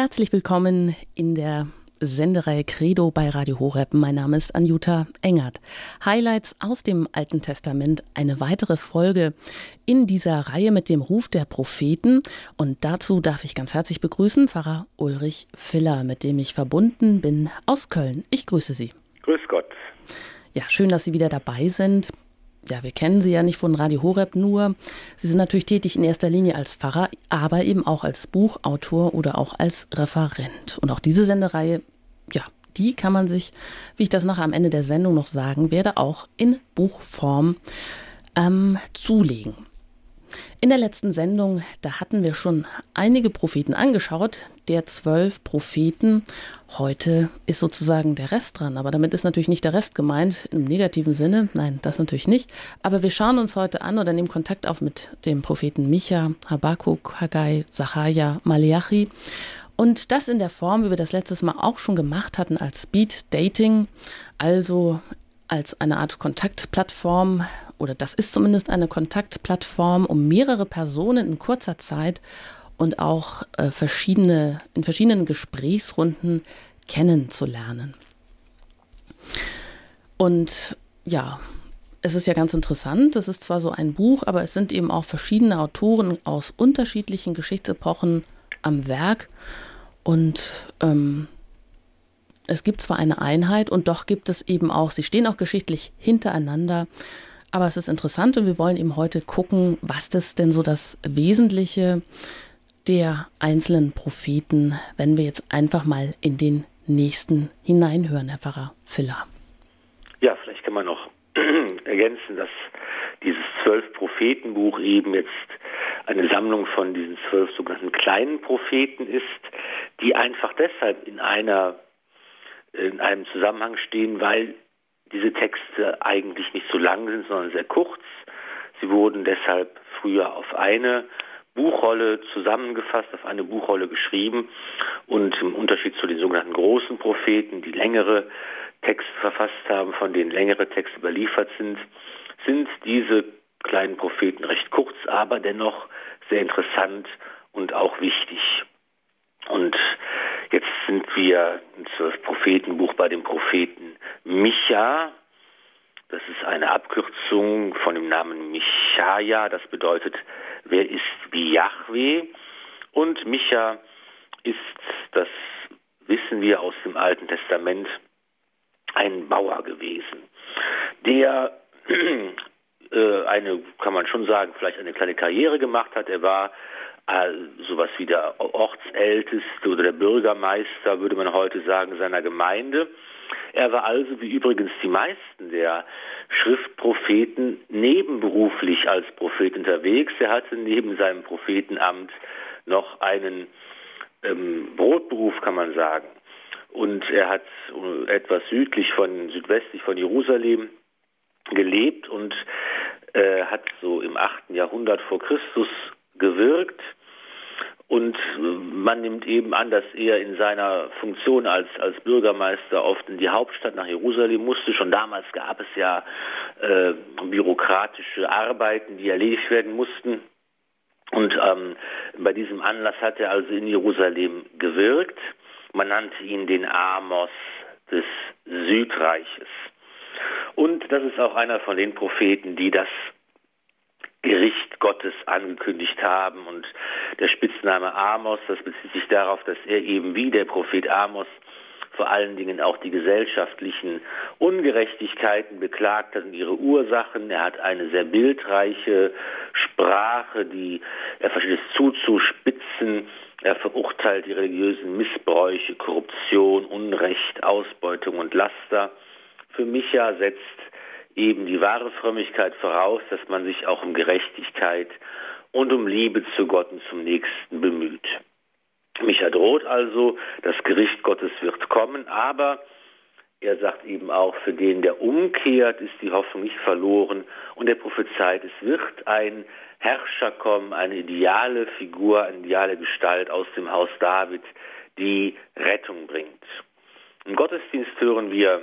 Herzlich willkommen in der Sendereihe Credo bei Radio Horeb. Mein Name ist Anjuta Engert. Highlights aus dem Alten Testament, eine weitere Folge in dieser Reihe mit dem Ruf der Propheten. Und dazu darf ich ganz herzlich begrüßen Pfarrer Ulrich Filler, mit dem ich verbunden bin aus Köln. Ich grüße Sie. Grüß Gott. Ja, schön, dass Sie wieder dabei sind ja, wir kennen Sie ja nicht von Radio Horeb nur. Sie sind natürlich tätig in erster Linie als Pfarrer, aber eben auch als Buchautor oder auch als Referent. Und auch diese Sendereihe, ja, die kann man sich, wie ich das nachher am Ende der Sendung noch sagen werde, auch in Buchform ähm, zulegen. In der letzten Sendung, da hatten wir schon einige Propheten angeschaut, der zwölf Propheten. Heute ist sozusagen der Rest dran, aber damit ist natürlich nicht der Rest gemeint im negativen Sinne. Nein, das natürlich nicht. Aber wir schauen uns heute an oder nehmen Kontakt auf mit dem Propheten Micha, Habakkuk, Haggai, Zacharia, Maleachi. Und das in der Form, wie wir das letztes Mal auch schon gemacht hatten, als Speed Dating, also als eine Art Kontaktplattform, oder das ist zumindest eine Kontaktplattform, um mehrere Personen in kurzer Zeit und auch äh, verschiedene, in verschiedenen Gesprächsrunden kennenzulernen. Und ja, es ist ja ganz interessant, es ist zwar so ein Buch, aber es sind eben auch verschiedene Autoren aus unterschiedlichen Geschichtsepochen am Werk. Und ähm, es gibt zwar eine Einheit und doch gibt es eben auch, sie stehen auch geschichtlich hintereinander, aber es ist interessant und wir wollen eben heute gucken, was das denn so das Wesentliche der einzelnen Propheten, wenn wir jetzt einfach mal in den nächsten hineinhören, Herr Pfarrer Filler. Ja, vielleicht kann man noch ergänzen, dass dieses zwölf Prophetenbuch eben jetzt eine Sammlung von diesen zwölf sogenannten kleinen Propheten ist, die einfach deshalb in einer in einem Zusammenhang stehen, weil diese Texte eigentlich nicht so lang sind, sondern sehr kurz. Sie wurden deshalb früher auf eine Buchrolle zusammengefasst, auf eine Buchrolle geschrieben und im Unterschied zu den sogenannten großen Propheten, die längere Texte verfasst haben, von denen längere Texte überliefert sind, sind diese kleinen Propheten recht kurz, aber dennoch sehr interessant und auch wichtig. Und jetzt sind wir Zwölf Prophetenbuch bei dem Propheten Micha. Das ist eine Abkürzung von dem Namen Michaja. Das bedeutet, wer ist wie Yahweh? Und Micha ist, das wissen wir aus dem Alten Testament, ein Bauer gewesen, der äh, eine, kann man schon sagen, vielleicht eine kleine Karriere gemacht hat. Er war sowas wie der Ortsälteste oder der Bürgermeister, würde man heute sagen, seiner Gemeinde. Er war also, wie übrigens die meisten der Schriftpropheten, nebenberuflich als Prophet unterwegs. Er hatte neben seinem Prophetenamt noch einen ähm, Brotberuf, kann man sagen. Und er hat etwas südlich von, südwestlich von Jerusalem gelebt und äh, hat so im 8. Jahrhundert vor Christus gewirkt. Und man nimmt eben an, dass er in seiner Funktion als, als Bürgermeister oft in die Hauptstadt nach Jerusalem musste. Schon damals gab es ja äh, bürokratische Arbeiten, die erledigt werden mussten. Und ähm, bei diesem Anlass hat er also in Jerusalem gewirkt. Man nannte ihn den Amos des Südreiches. Und das ist auch einer von den Propheten, die das Gericht Gottes angekündigt haben. Und der Spitzname Amos, das bezieht sich darauf, dass er eben wie der Prophet Amos vor allen Dingen auch die gesellschaftlichen Ungerechtigkeiten beklagt hat und ihre Ursachen. Er hat eine sehr bildreiche Sprache, die er versteht es zuzuspitzen. Er verurteilt die religiösen Missbräuche, Korruption, Unrecht, Ausbeutung und Laster. Für Micha setzt eben die wahre Frömmigkeit voraus, dass man sich auch um Gerechtigkeit und um Liebe zu Gott und zum Nächsten bemüht. Micha droht also, das Gericht Gottes wird kommen, aber er sagt eben auch, für den, der umkehrt, ist die Hoffnung nicht verloren und er prophezeit, es wird ein Herrscher kommen, eine ideale Figur, eine ideale Gestalt aus dem Haus David, die Rettung bringt. Im Gottesdienst hören wir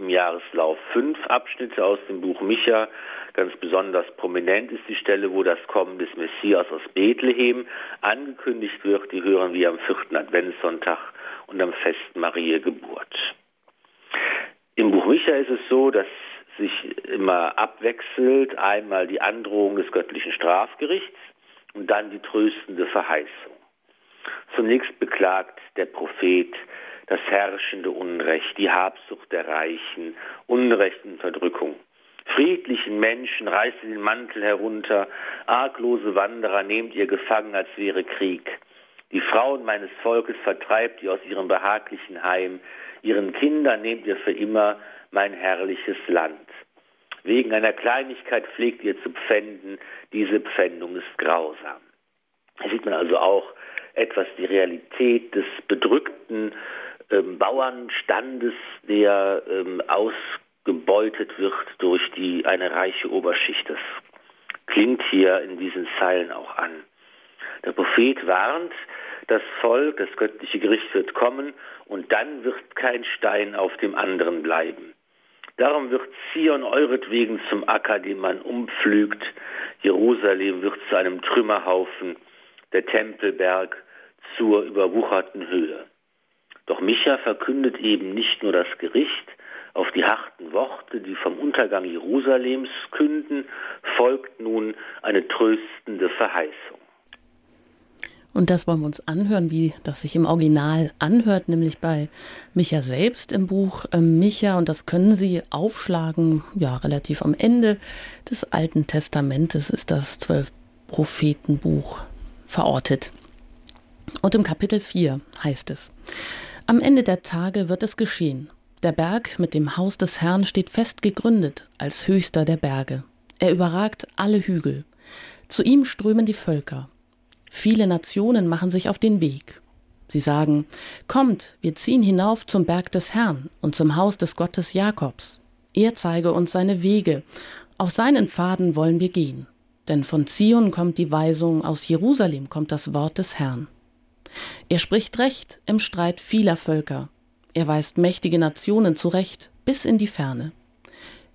im Jahreslauf fünf Abschnitte aus dem Buch Micha. Ganz besonders prominent ist die Stelle, wo das Kommen des Messias aus Bethlehem angekündigt wird. Die hören wir am vierten Adventssonntag und am Fest Maria Geburt. Im Buch Micha ist es so, dass sich immer abwechselt einmal die Androhung des göttlichen Strafgerichts und dann die tröstende Verheißung. Zunächst beklagt der Prophet das herrschende Unrecht, die Habsucht der Reichen, Unrecht und Unterdrückung. Friedlichen Menschen reißt ihr den Mantel herunter, arglose Wanderer nehmt ihr gefangen, als wäre Krieg. Die Frauen meines Volkes vertreibt ihr aus ihrem behaglichen Heim, ihren Kindern nehmt ihr für immer mein herrliches Land. Wegen einer Kleinigkeit pflegt ihr zu pfänden, diese Pfändung ist grausam. Hier sieht man also auch etwas die Realität des bedrückten ähm, Bauernstandes, der ähm, ausgebeutet wird durch die, eine reiche Oberschicht. Das klingt hier in diesen Zeilen auch an. Der Prophet warnt das Volk, das göttliche Gericht wird kommen und dann wird kein Stein auf dem anderen bleiben. Darum wird Zion euretwegen zum Acker, den man umpflügt. Jerusalem wird zu einem Trümmerhaufen, der Tempelberg zur überwucherten Höhe. Doch Micha verkündet eben nicht nur das Gericht, auf die harten Worte, die vom Untergang Jerusalems künden, folgt nun eine tröstende Verheißung. Und das wollen wir uns anhören, wie das sich im Original anhört, nämlich bei Micha selbst im Buch ähm, Micha. Und das können Sie aufschlagen, ja, relativ am Ende des Alten Testamentes ist das Zwölf-Propheten-Buch verortet. Und im Kapitel 4 heißt es, am Ende der Tage wird es geschehen. Der Berg mit dem Haus des Herrn steht fest gegründet als höchster der Berge. Er überragt alle Hügel. Zu ihm strömen die Völker. Viele Nationen machen sich auf den Weg. Sie sagen, Kommt, wir ziehen hinauf zum Berg des Herrn und zum Haus des Gottes Jakobs. Er zeige uns seine Wege. Auf seinen Pfaden wollen wir gehen. Denn von Zion kommt die Weisung, aus Jerusalem kommt das Wort des Herrn. Er spricht Recht im Streit vieler Völker. Er weist mächtige Nationen zurecht bis in die Ferne.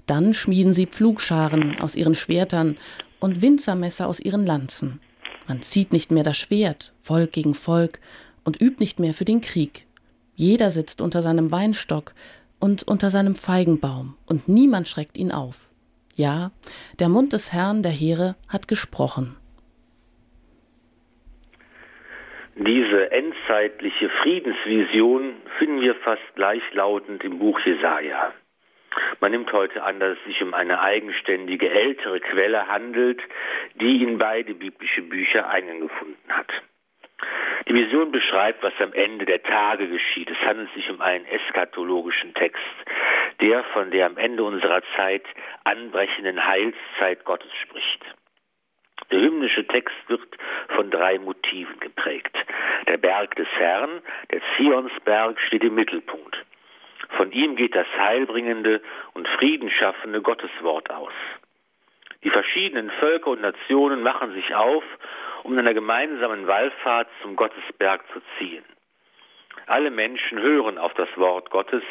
Dann schmieden sie Pflugscharen aus ihren Schwertern und Winzermesser aus ihren Lanzen. Man zieht nicht mehr das Schwert, Volk gegen Volk, und übt nicht mehr für den Krieg. Jeder sitzt unter seinem Weinstock und unter seinem Feigenbaum, und niemand schreckt ihn auf. Ja, der Mund des Herrn der Heere hat gesprochen. Diese endzeitliche Friedensvision finden wir fast gleichlautend im Buch Jesaja. Man nimmt heute an, dass es sich um eine eigenständige ältere Quelle handelt, die in beide biblische Bücher Eingang gefunden hat. Die Vision beschreibt, was am Ende der Tage geschieht. Es handelt sich um einen eskatologischen Text, der von der am Ende unserer Zeit anbrechenden Heilszeit Gottes spricht. Der hymnische Text wird von drei Motiven geprägt. Der Berg des Herrn, der Zionsberg, steht im Mittelpunkt. Von ihm geht das heilbringende und friedenschaffende Gotteswort aus. Die verschiedenen Völker und Nationen machen sich auf, um in einer gemeinsamen Wallfahrt zum Gottesberg zu ziehen. Alle Menschen hören auf das Wort Gottes,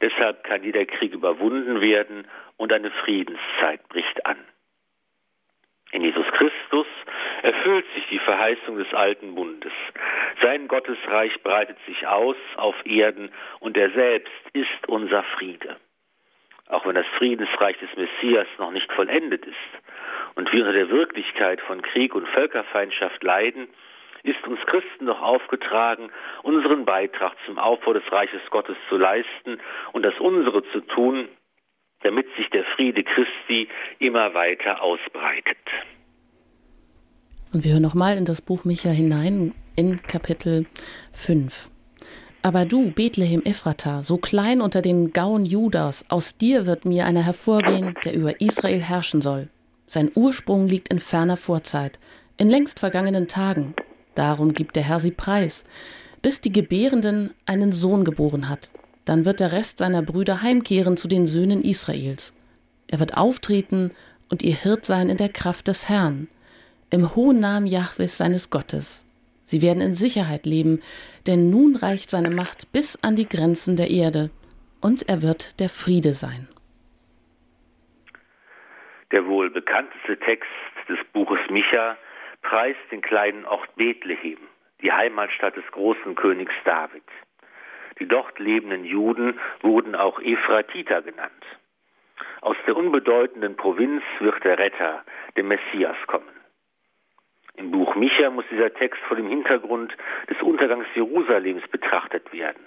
deshalb kann jeder Krieg überwunden werden und eine Friedenszeit bricht an. In Jesus Christus erfüllt sich die Verheißung des alten Bundes. Sein Gottesreich breitet sich aus auf Erden und er selbst ist unser Friede. Auch wenn das Friedensreich des Messias noch nicht vollendet ist und wir unter der Wirklichkeit von Krieg und Völkerfeindschaft leiden, ist uns Christen doch aufgetragen, unseren Beitrag zum Aufbau des Reiches Gottes zu leisten und das unsere zu tun, damit sich der Friede Christi immer weiter ausbreitet. Und wir hören nochmal in das Buch Micha hinein, in Kapitel 5. Aber du, Bethlehem Ephrata, so klein unter den Gauen Judas, aus dir wird mir einer hervorgehen, der über Israel herrschen soll. Sein Ursprung liegt in ferner Vorzeit, in längst vergangenen Tagen. Darum gibt der Herr sie preis, bis die Gebärenden einen Sohn geboren hat. Dann wird der Rest seiner Brüder heimkehren zu den Söhnen Israels. Er wird auftreten und ihr Hirt sein in der Kraft des Herrn, im hohen Namen Jahwes seines Gottes. Sie werden in Sicherheit leben, denn nun reicht seine Macht bis an die Grenzen der Erde, und er wird der Friede sein. Der wohl bekannteste Text des Buches Micha preist den kleinen Ort Bethlehem, die Heimatstadt des großen Königs David. Die dort lebenden Juden wurden auch Ephratiter genannt. Aus der unbedeutenden Provinz wird der Retter, der Messias, kommen. Im Buch Micha muss dieser Text vor dem Hintergrund des Untergangs Jerusalems betrachtet werden.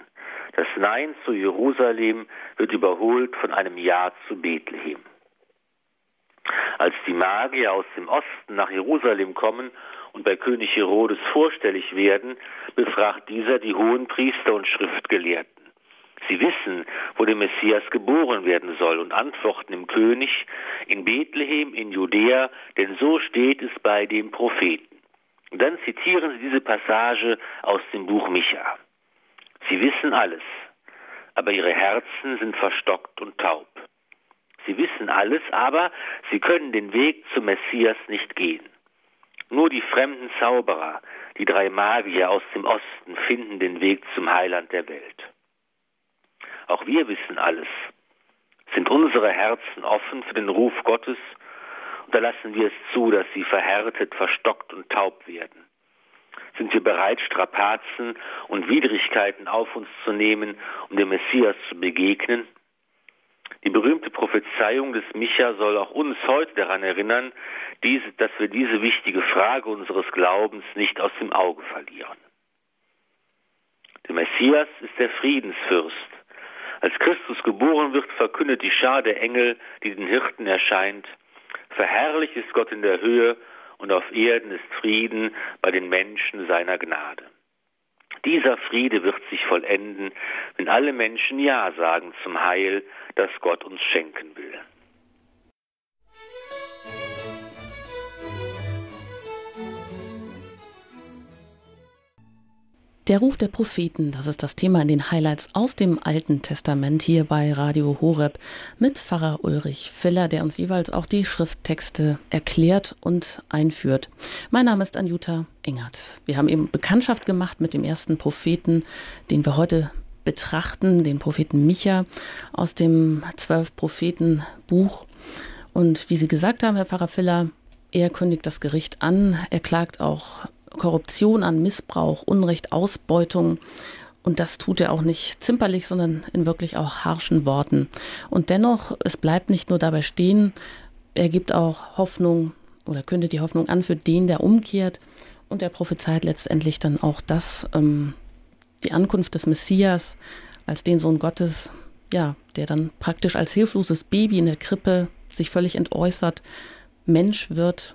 Das Nein zu Jerusalem wird überholt von einem Ja zu Bethlehem. Als die Magier aus dem Osten nach Jerusalem kommen und bei König Herodes vorstellig werden, befragt dieser die Hohenpriester und Schriftgelehrten. Sie wissen, wo der Messias geboren werden soll und antworten dem König in Bethlehem in Judäa, denn so steht es bei dem Propheten. Und dann zitieren sie diese Passage aus dem Buch Micha. Sie wissen alles, aber ihre Herzen sind verstockt und taub. Sie wissen alles, aber sie können den Weg zum Messias nicht gehen. Nur die fremden Zauberer, die drei Magier aus dem Osten, finden den Weg zum Heiland der Welt. Auch wir wissen alles. Sind unsere Herzen offen für den Ruf Gottes oder lassen wir es zu, dass sie verhärtet, verstockt und taub werden? Sind wir bereit, Strapazen und Widrigkeiten auf uns zu nehmen, um dem Messias zu begegnen? Die berühmte Prophezeiung des Micha soll auch uns heute daran erinnern, dass wir diese wichtige Frage unseres Glaubens nicht aus dem Auge verlieren. Der Messias ist der Friedensfürst. Als Christus geboren wird, verkündet die Schar der Engel, die den Hirten erscheint, verherrlicht ist Gott in der Höhe und auf Erden ist Frieden bei den Menschen seiner Gnade. Dieser Friede wird sich vollenden, wenn alle Menschen Ja sagen zum Heil, das Gott uns schenken will. Der Ruf der Propheten, das ist das Thema in den Highlights aus dem Alten Testament hier bei Radio Horeb mit Pfarrer Ulrich Filler, der uns jeweils auch die Schrifttexte erklärt und einführt. Mein Name ist Anjuta Engert. Wir haben eben Bekanntschaft gemacht mit dem ersten Propheten, den wir heute betrachten, den Propheten Micha aus dem Zwölf Propheten Buch. Und wie Sie gesagt haben, Herr Pfarrer Filler, er kündigt das Gericht an, er klagt auch Korruption an, Missbrauch, Unrecht, Ausbeutung. Und das tut er auch nicht zimperlich, sondern in wirklich auch harschen Worten. Und dennoch, es bleibt nicht nur dabei stehen, er gibt auch Hoffnung oder kündet die Hoffnung an für den, der umkehrt. Und er prophezeit letztendlich dann auch das, ähm, die Ankunft des Messias als den Sohn Gottes, ja, der dann praktisch als hilfloses Baby in der Krippe sich völlig entäußert, Mensch wird,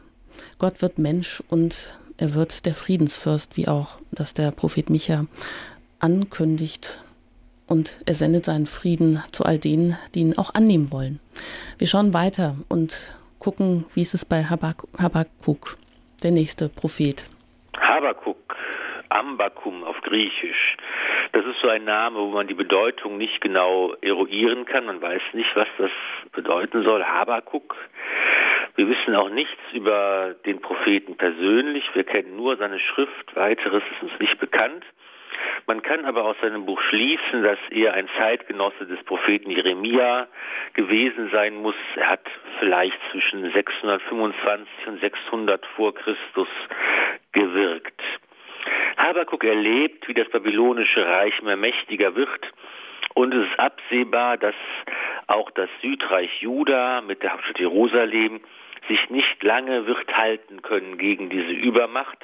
Gott wird Mensch und er wird der Friedensfürst, wie auch das der Prophet Micha ankündigt. Und er sendet seinen Frieden zu all denen, die ihn auch annehmen wollen. Wir schauen weiter und gucken, wie ist es bei Habakkuk, der nächste Prophet. Habakkuk, Ambakum auf Griechisch. Das ist so ein Name, wo man die Bedeutung nicht genau eruieren kann. Man weiß nicht, was das bedeuten soll. Habakkuk wir wissen auch nichts über den Propheten persönlich. Wir kennen nur seine Schrift. Weiteres ist uns nicht bekannt. Man kann aber aus seinem Buch schließen, dass er ein Zeitgenosse des Propheten Jeremia gewesen sein muss. Er hat vielleicht zwischen 625 und 600 vor Christus gewirkt. Habakuk erlebt, wie das babylonische Reich immer mächtiger wird und es ist absehbar, dass auch das Südreich Juda mit der Hauptstadt Jerusalem sich nicht lange wird halten können gegen diese Übermacht.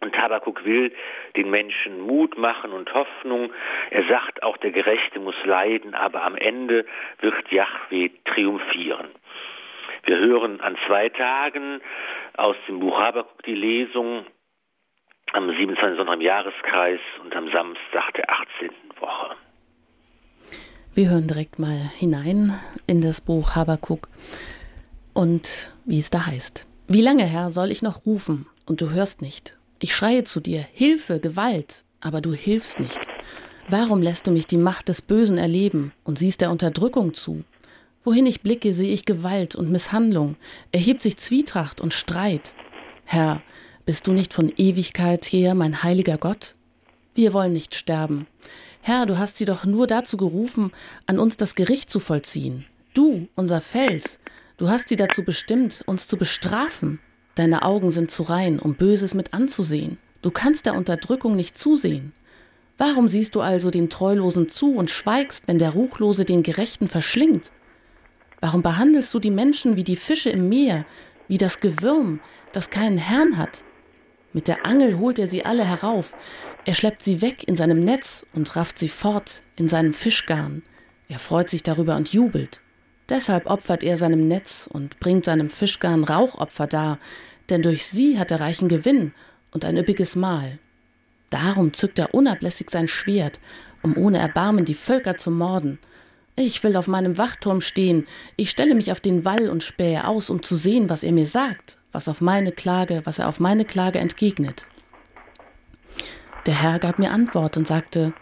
Und Tabakuk will den Menschen Mut machen und Hoffnung. Er sagt auch, der Gerechte muss leiden, aber am Ende wird Yahweh triumphieren. Wir hören an zwei Tagen aus dem Buch Habakuk die Lesung am 27. Sonntag im Jahreskreis und am Samstag der 18. Woche. Wir hören direkt mal hinein in das Buch Habakuk und wie es da heißt. Wie lange, Herr, soll ich noch rufen und du hörst nicht? Ich schreie zu dir, Hilfe, Gewalt, aber du hilfst nicht. Warum lässt du mich die Macht des Bösen erleben und siehst der Unterdrückung zu? Wohin ich blicke, sehe ich Gewalt und Misshandlung, erhebt sich Zwietracht und Streit. Herr, bist du nicht von Ewigkeit her mein heiliger Gott? Wir wollen nicht sterben. Herr, du hast sie doch nur dazu gerufen, an uns das Gericht zu vollziehen. Du, unser Fels, du hast sie dazu bestimmt, uns zu bestrafen. Deine Augen sind zu rein, um Böses mit anzusehen. Du kannst der Unterdrückung nicht zusehen. Warum siehst du also den Treulosen zu und schweigst, wenn der Ruchlose den Gerechten verschlingt? Warum behandelst du die Menschen wie die Fische im Meer, wie das Gewürm, das keinen Herrn hat? Mit der Angel holt er sie alle herauf. Er schleppt sie weg in seinem Netz und rafft sie fort in seinem Fischgarn. Er freut sich darüber und jubelt. Deshalb opfert er seinem Netz und bringt seinem Fischgarn Rauchopfer dar, denn durch sie hat er reichen Gewinn und ein üppiges Mahl. Darum zückt er unablässig sein Schwert, um ohne Erbarmen die Völker zu morden. Ich will auf meinem Wachturm stehen, ich stelle mich auf den Wall und spähe aus, um zu sehen, was er mir sagt, was auf meine Klage, was er auf meine Klage entgegnet. Der Herr gab mir Antwort und sagte,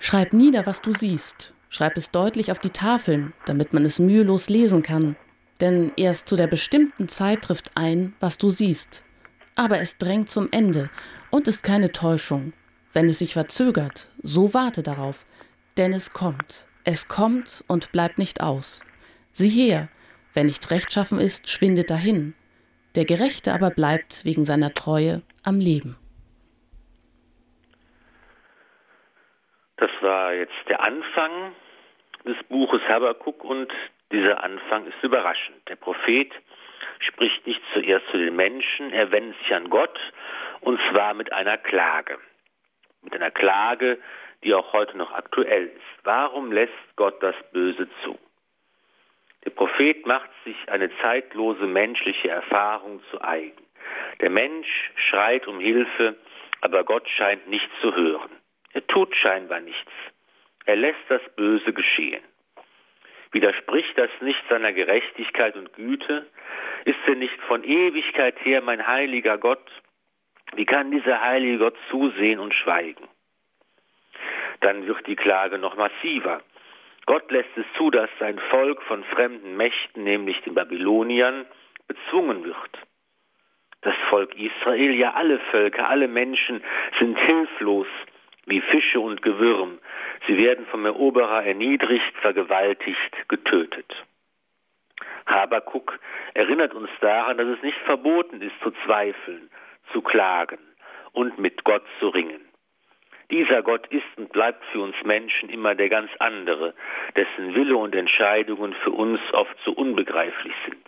Schreib nieder, was du siehst, schreib es deutlich auf die Tafeln, damit man es mühelos lesen kann, denn erst zu der bestimmten Zeit trifft ein, was du siehst. Aber es drängt zum Ende und ist keine Täuschung. Wenn es sich verzögert, so warte darauf, denn es kommt. Es kommt und bleibt nicht aus. Sieh her, wer nicht rechtschaffen ist, schwindet dahin. Der Gerechte aber bleibt wegen seiner Treue am Leben. Das war jetzt der Anfang des Buches Habakuk und dieser Anfang ist überraschend. Der Prophet spricht nicht zuerst zu den Menschen, er wendet sich an Gott und zwar mit einer Klage. Mit einer Klage, die auch heute noch aktuell ist. Warum lässt Gott das Böse zu? Der Prophet macht sich eine zeitlose menschliche Erfahrung zu eigen. Der Mensch schreit um Hilfe, aber Gott scheint nicht zu hören. Er tut scheinbar nichts. Er lässt das Böse geschehen. Widerspricht das nicht seiner Gerechtigkeit und Güte? Ist er nicht von Ewigkeit her mein heiliger Gott? Wie kann dieser heilige Gott zusehen und schweigen? dann wird die Klage noch massiver. Gott lässt es zu, dass sein Volk von fremden Mächten, nämlich den Babyloniern, bezwungen wird. Das Volk Israel, ja alle Völker, alle Menschen sind hilflos wie Fische und Gewürm. Sie werden vom Eroberer erniedrigt, vergewaltigt, getötet. Habakuk erinnert uns daran, dass es nicht verboten ist zu zweifeln, zu klagen und mit Gott zu ringen. Dieser Gott ist und bleibt für uns Menschen immer der ganz andere, dessen Wille und Entscheidungen für uns oft so unbegreiflich sind.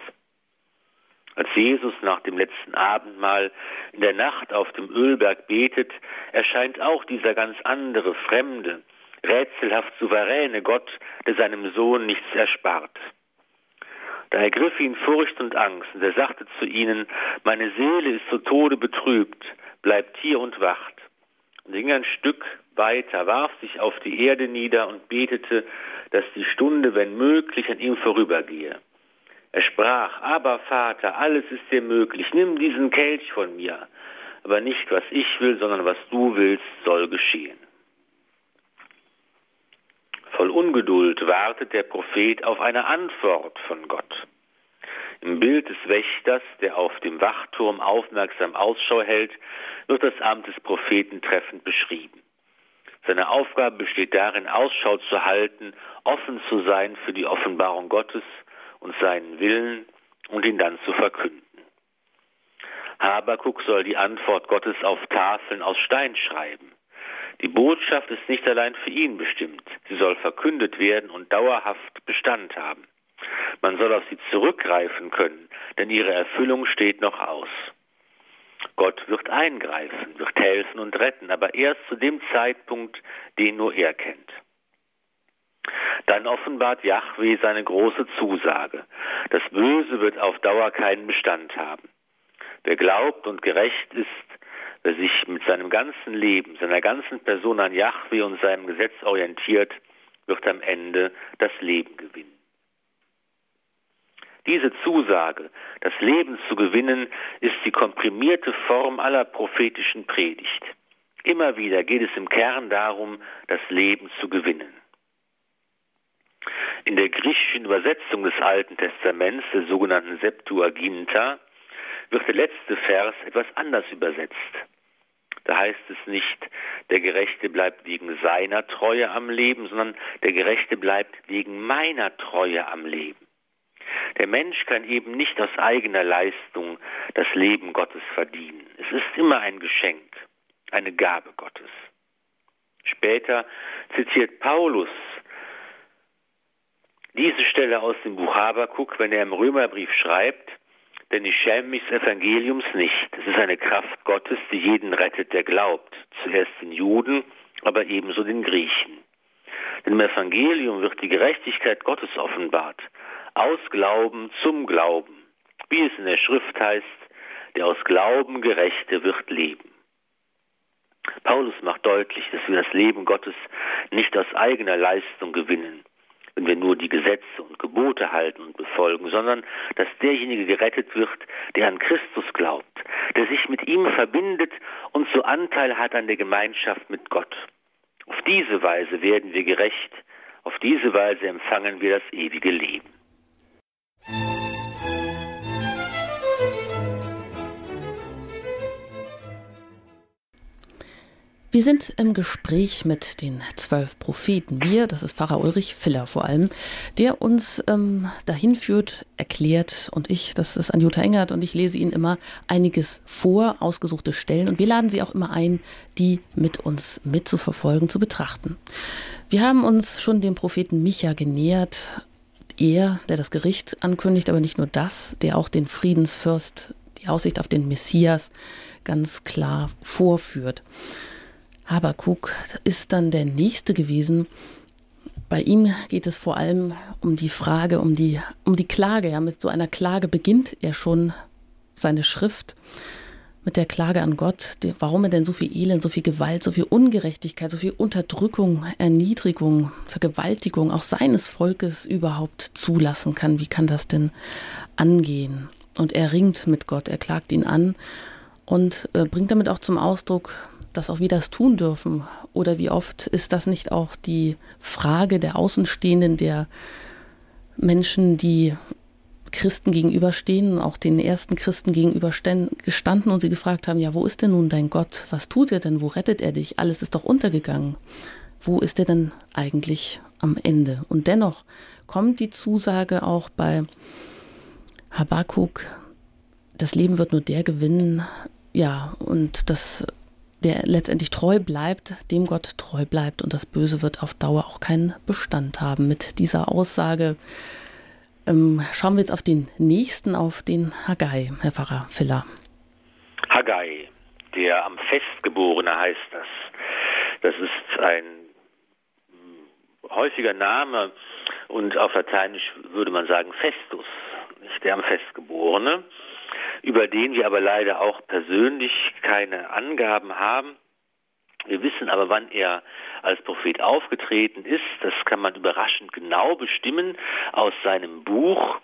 Als Jesus nach dem letzten Abendmahl in der Nacht auf dem Ölberg betet, erscheint auch dieser ganz andere, fremde, rätselhaft souveräne Gott, der seinem Sohn nichts erspart. Da ergriff ihn Furcht und Angst, und er sagte zu ihnen, meine Seele ist zu Tode betrübt, bleibt hier und wacht ging ein Stück weiter, warf sich auf die Erde nieder und betete, dass die Stunde, wenn möglich, an ihm vorübergehe. Er sprach, aber Vater, alles ist dir möglich, nimm diesen Kelch von mir, aber nicht was ich will, sondern was du willst, soll geschehen. Voll Ungeduld wartet der Prophet auf eine Antwort von Gott. Im Bild des Wächters, der auf dem Wachturm aufmerksam Ausschau hält, wird das Amt des Propheten treffend beschrieben. Seine Aufgabe besteht darin, Ausschau zu halten, offen zu sein für die Offenbarung Gottes und seinen Willen und ihn dann zu verkünden. Habakuk soll die Antwort Gottes auf Tafeln aus Stein schreiben. Die Botschaft ist nicht allein für ihn bestimmt, sie soll verkündet werden und dauerhaft Bestand haben. Man soll auf sie zurückgreifen können, denn ihre Erfüllung steht noch aus. Gott wird eingreifen, wird helfen und retten, aber erst zu dem Zeitpunkt, den nur er kennt. Dann offenbart Yahweh seine große Zusage. Das Böse wird auf Dauer keinen Bestand haben. Wer glaubt und gerecht ist, wer sich mit seinem ganzen Leben, seiner ganzen Person an Yahweh und seinem Gesetz orientiert, wird am Ende das Leben gewinnen. Diese Zusage, das Leben zu gewinnen, ist die komprimierte Form aller prophetischen Predigt. Immer wieder geht es im Kern darum, das Leben zu gewinnen. In der griechischen Übersetzung des Alten Testaments, der sogenannten Septuaginta, wird der letzte Vers etwas anders übersetzt. Da heißt es nicht, der Gerechte bleibt wegen seiner Treue am Leben, sondern der Gerechte bleibt wegen meiner Treue am Leben. Der Mensch kann eben nicht aus eigener Leistung das Leben Gottes verdienen. Es ist immer ein Geschenk, eine Gabe Gottes. Später zitiert Paulus diese Stelle aus dem Buch Habakuk, wenn er im Römerbrief schreibt, denn ich schäme mich des Evangeliums nicht. Es ist eine Kraft Gottes, die jeden rettet, der glaubt. Zuerst den Juden, aber ebenso den Griechen. Denn im Evangelium wird die Gerechtigkeit Gottes offenbart. Aus Glauben zum Glauben. Wie es in der Schrift heißt, der aus Glauben Gerechte wird leben. Paulus macht deutlich, dass wir das Leben Gottes nicht aus eigener Leistung gewinnen, wenn wir nur die Gesetze und Gebote halten und befolgen, sondern dass derjenige gerettet wird, der an Christus glaubt, der sich mit ihm verbindet und so Anteil hat an der Gemeinschaft mit Gott. Auf diese Weise werden wir gerecht, auf diese Weise empfangen wir das ewige Leben. Wir sind im Gespräch mit den zwölf Propheten. Wir, das ist Pfarrer Ulrich Filler vor allem, der uns ähm, dahin führt, erklärt und ich, das ist Anjuta Engert und ich lese Ihnen immer einiges vor, ausgesuchte Stellen und wir laden Sie auch immer ein, die mit uns mitzuverfolgen, zu betrachten. Wir haben uns schon dem Propheten Micha genähert, er, der das Gericht ankündigt, aber nicht nur das, der auch den Friedensfürst, die Aussicht auf den Messias ganz klar vorführt. Habakuk ist dann der nächste gewesen. Bei ihm geht es vor allem um die Frage, um die, um die Klage. Ja, mit so einer Klage beginnt er schon seine Schrift mit der Klage an Gott, warum er denn so viel Elend, so viel Gewalt, so viel Ungerechtigkeit, so viel Unterdrückung, Erniedrigung, Vergewaltigung auch seines Volkes überhaupt zulassen kann. Wie kann das denn angehen? Und er ringt mit Gott, er klagt ihn an und äh, bringt damit auch zum Ausdruck, dass auch wir das tun dürfen? Oder wie oft ist das nicht auch die Frage der Außenstehenden, der Menschen, die Christen gegenüberstehen, auch den ersten Christen gegenüber gestanden und sie gefragt haben, ja, wo ist denn nun dein Gott? Was tut er denn? Wo rettet er dich? Alles ist doch untergegangen. Wo ist er denn eigentlich am Ende? Und dennoch kommt die Zusage auch bei Habakuk, das Leben wird nur der gewinnen, ja, und das der letztendlich treu bleibt, dem Gott treu bleibt und das Böse wird auf Dauer auch keinen Bestand haben. Mit dieser Aussage schauen wir jetzt auf den nächsten, auf den Haggai, Herr Pfarrer Filler. Haggai, der am Festgeborene heißt das. Das ist ein häufiger Name und auf Lateinisch würde man sagen Festus, der am Festgeborene über den wir aber leider auch persönlich keine Angaben haben. Wir wissen aber, wann er als Prophet aufgetreten ist. Das kann man überraschend genau bestimmen aus seinem Buch.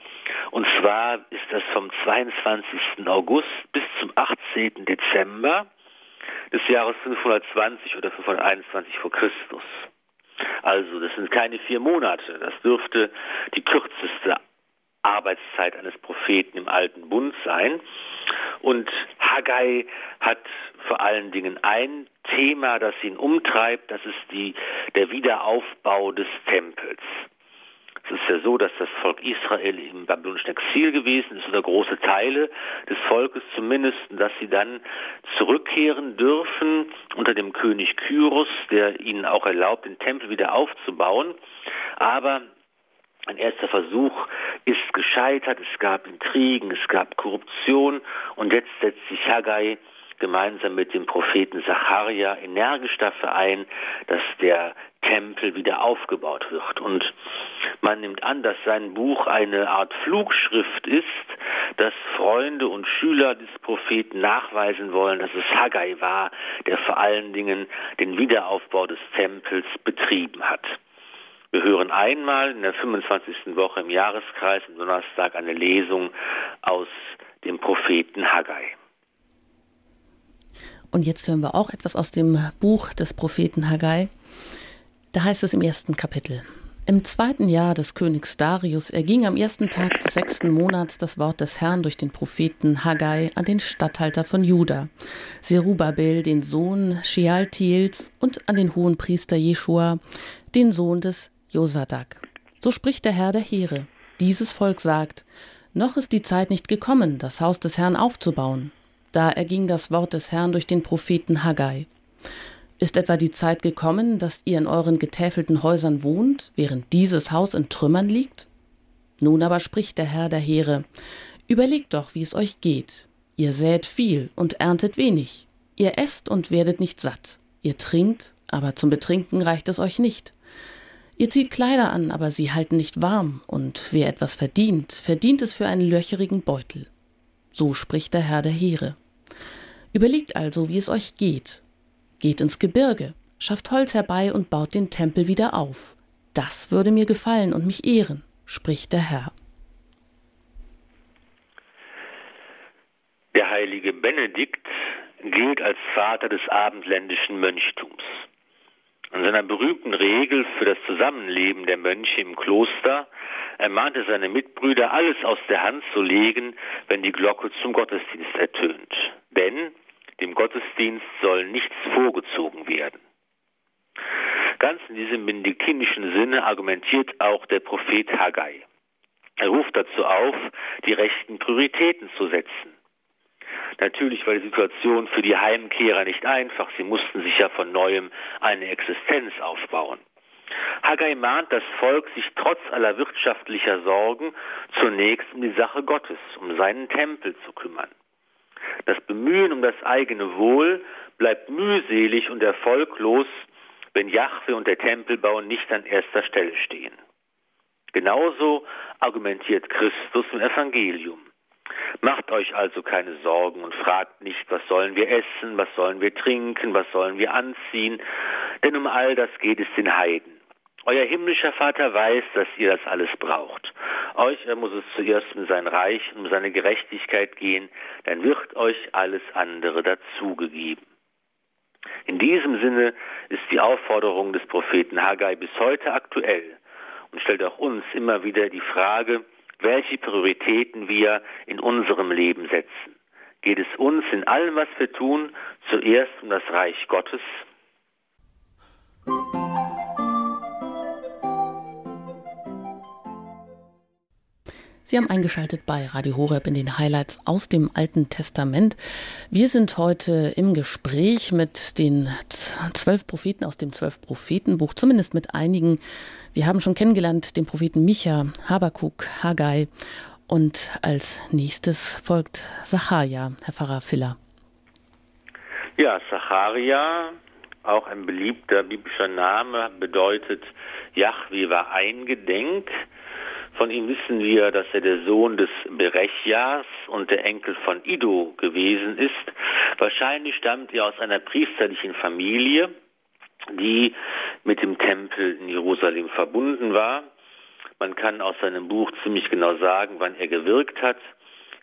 Und zwar ist das vom 22. August bis zum 18. Dezember des Jahres 520 oder 521 vor Christus. Also, das sind keine vier Monate. Das dürfte die kürzeste Arbeitszeit eines Propheten im alten Bund sein. Und Haggai hat vor allen Dingen ein Thema, das ihn umtreibt, das ist die, der Wiederaufbau des Tempels. Es ist ja so, dass das Volk Israel im babylonischen Exil gewesen ist oder große Teile des Volkes zumindest, dass sie dann zurückkehren dürfen unter dem König Kyros, der ihnen auch erlaubt, den Tempel wieder aufzubauen. Aber ein erster Versuch ist gescheitert, es gab Intrigen, es gab Korruption und jetzt setzt sich Haggai gemeinsam mit dem Propheten Zacharia energisch dafür ein, dass der Tempel wieder aufgebaut wird. Und man nimmt an, dass sein Buch eine Art Flugschrift ist, dass Freunde und Schüler des Propheten nachweisen wollen, dass es Haggai war, der vor allen Dingen den Wiederaufbau des Tempels betrieben hat. Wir hören einmal in der 25. Woche im Jahreskreis am Donnerstag eine Lesung aus dem Propheten Haggai. Und jetzt hören wir auch etwas aus dem Buch des Propheten Haggai. Da heißt es im ersten Kapitel: Im zweiten Jahr des Königs Darius erging am ersten Tag des sechsten Monats das Wort des Herrn durch den Propheten Haggai an den Statthalter von Juda, Serubabel, den Sohn Shealtiels, und an den Hohenpriester Jeschua, den Sohn des Josadak. So spricht der Herr der Heere. Dieses Volk sagt, noch ist die Zeit nicht gekommen, das Haus des Herrn aufzubauen. Da erging das Wort des Herrn durch den Propheten Haggai. Ist etwa die Zeit gekommen, dass ihr in euren getäfelten Häusern wohnt, während dieses Haus in Trümmern liegt? Nun aber spricht der Herr der Heere, überlegt doch, wie es euch geht. Ihr sät viel und erntet wenig. Ihr esst und werdet nicht satt. Ihr trinkt, aber zum Betrinken reicht es euch nicht. Ihr zieht Kleider an, aber sie halten nicht warm, und wer etwas verdient, verdient es für einen löcherigen Beutel. So spricht der Herr der Heere. Überlegt also, wie es euch geht, Geht ins Gebirge, schafft Holz herbei und baut den Tempel wieder auf. Das würde mir gefallen und mich ehren, spricht der Herr. Der heilige Benedikt gilt als Vater des abendländischen Mönchtums. An seiner berühmten Regel für das Zusammenleben der Mönche im Kloster ermahnte seine Mitbrüder, alles aus der Hand zu legen, wenn die Glocke zum Gottesdienst ertönt. Denn dem Gottesdienst soll nichts vorgezogen werden. Ganz in diesem benediktinischen Sinne argumentiert auch der Prophet Haggai. Er ruft dazu auf, die rechten Prioritäten zu setzen. Natürlich war die Situation für die Heimkehrer nicht einfach. Sie mussten sich ja von neuem eine Existenz aufbauen. Haggai mahnt das Volk, sich trotz aller wirtschaftlicher Sorgen zunächst um die Sache Gottes, um seinen Tempel zu kümmern. Das Bemühen um das eigene Wohl bleibt mühselig und erfolglos, wenn Jahwe und der Tempelbau nicht an erster Stelle stehen. Genauso argumentiert Christus im Evangelium. Macht euch also keine Sorgen und fragt nicht, was sollen wir essen, was sollen wir trinken, was sollen wir anziehen, denn um all das geht es den Heiden. Euer himmlischer Vater weiß, dass ihr das alles braucht. Euch muss es zuerst um sein Reich, um seine Gerechtigkeit gehen, dann wird euch alles andere dazugegeben. In diesem Sinne ist die Aufforderung des Propheten Haggai bis heute aktuell und stellt auch uns immer wieder die Frage, welche Prioritäten wir in unserem Leben setzen. Geht es uns in allem, was wir tun, zuerst um das Reich Gottes? Sie haben eingeschaltet bei Radio Horeb in den Highlights aus dem Alten Testament. Wir sind heute im Gespräch mit den zwölf Propheten aus dem zwölf Prophetenbuch, zumindest mit einigen. Wir haben schon kennengelernt den Propheten Micha, Habakuk, Haggai und als nächstes folgt Sacharia, Herr Pfarrer Filler. Ja, Sacharia, auch ein beliebter biblischer Name, bedeutet Yahweh war eingedenk. Von ihm wissen wir, dass er der Sohn des Berechjas und der Enkel von Ido gewesen ist. Wahrscheinlich stammt er aus einer priesterlichen Familie, die mit dem Tempel in Jerusalem verbunden war. Man kann aus seinem Buch ziemlich genau sagen, wann er gewirkt hat.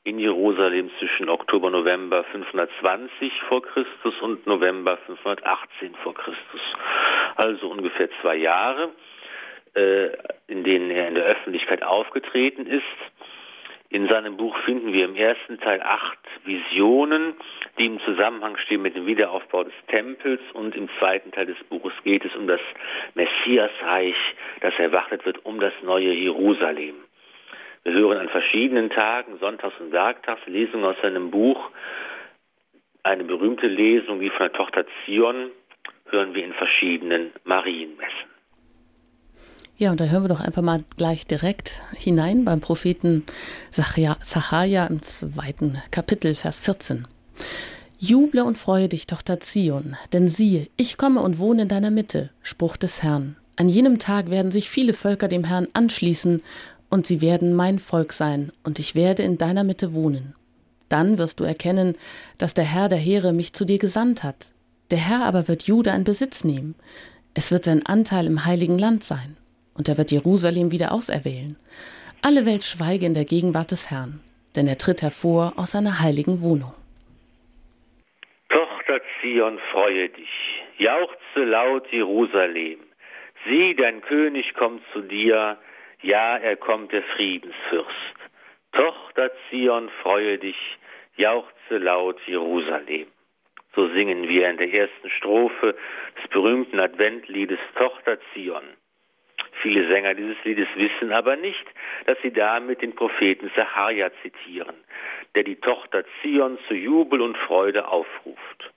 In Jerusalem zwischen Oktober, November 520 vor Christus und November 518 vor Christus. Also ungefähr zwei Jahre. Äh, in denen er in der Öffentlichkeit aufgetreten ist. In seinem Buch finden wir im ersten Teil acht Visionen, die im Zusammenhang stehen mit dem Wiederaufbau des Tempels und im zweiten Teil des Buches geht es um das Messiasreich, das erwartet wird, um das neue Jerusalem. Wir hören an verschiedenen Tagen, Sonntags und Werktags, Lesungen aus seinem Buch. Eine berühmte Lesung wie von der Tochter Zion hören wir in verschiedenen Marienmessen. Ja, und da hören wir doch einfach mal gleich direkt hinein beim Propheten Zacharia im zweiten Kapitel, Vers 14. Juble und freue dich, Tochter Zion, denn siehe, ich komme und wohne in deiner Mitte, Spruch des Herrn. An jenem Tag werden sich viele Völker dem Herrn anschließen, und sie werden mein Volk sein, und ich werde in deiner Mitte wohnen. Dann wirst du erkennen, dass der Herr der Heere mich zu dir gesandt hat. Der Herr aber wird Juda in Besitz nehmen. Es wird sein Anteil im heiligen Land sein und er wird Jerusalem wieder auserwählen. Alle Welt schweige in der Gegenwart des Herrn, denn er tritt hervor aus seiner heiligen Wohnung. Tochter Zion, freue dich, jauchze laut Jerusalem, Sieh, dein König kommt zu dir, ja, er kommt der Friedensfürst. Tochter Zion, freue dich, jauchze laut Jerusalem. So singen wir in der ersten Strophe des berühmten Adventliedes Tochter Zion. Viele Sänger dieses Liedes wissen aber nicht, dass sie damit den Propheten Sacharja zitieren, der die Tochter Zion zu Jubel und Freude aufruft.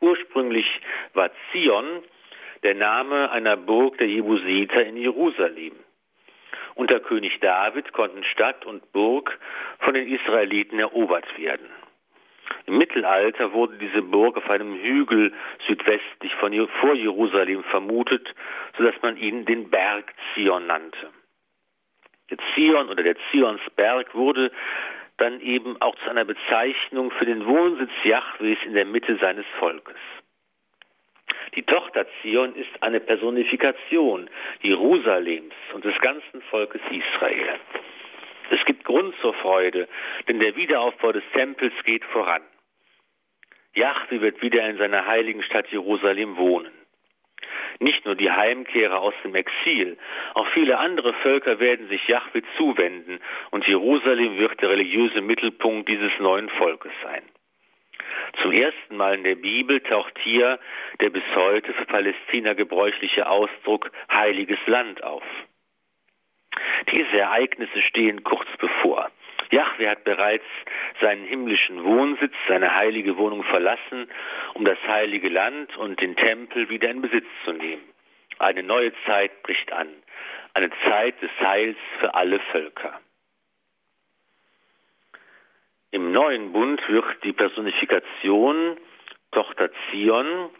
Ursprünglich war Zion der Name einer Burg der Jebusiter in Jerusalem. Unter König David konnten Stadt und Burg von den Israeliten erobert werden. Im Mittelalter wurde diese Burg auf einem Hügel südwestlich von vor Jerusalem vermutet, sodass man ihn den Berg Zion nannte. Der Zion oder der Zionsberg wurde dann eben auch zu einer Bezeichnung für den Wohnsitz Jahwes in der Mitte seines Volkes. Die Tochter Zion ist eine Personifikation Jerusalems und des ganzen Volkes Israel. Es gibt Grund zur Freude, denn der Wiederaufbau des Tempels geht voran. Jahwe wird wieder in seiner heiligen Stadt Jerusalem wohnen. Nicht nur die Heimkehrer aus dem Exil, auch viele andere Völker werden sich Jahwe zuwenden und Jerusalem wird der religiöse Mittelpunkt dieses neuen Volkes sein. Zum ersten Mal in der Bibel taucht hier der bis heute für Palästina gebräuchliche Ausdruck heiliges Land auf. Diese Ereignisse stehen kurz bevor. Jahwe hat bereits seinen himmlischen Wohnsitz, seine heilige Wohnung verlassen, um das heilige Land und den Tempel wieder in Besitz zu nehmen. Eine neue Zeit bricht an, eine Zeit des Heils für alle Völker. Im neuen Bund wird die Personifikation Tochter Zion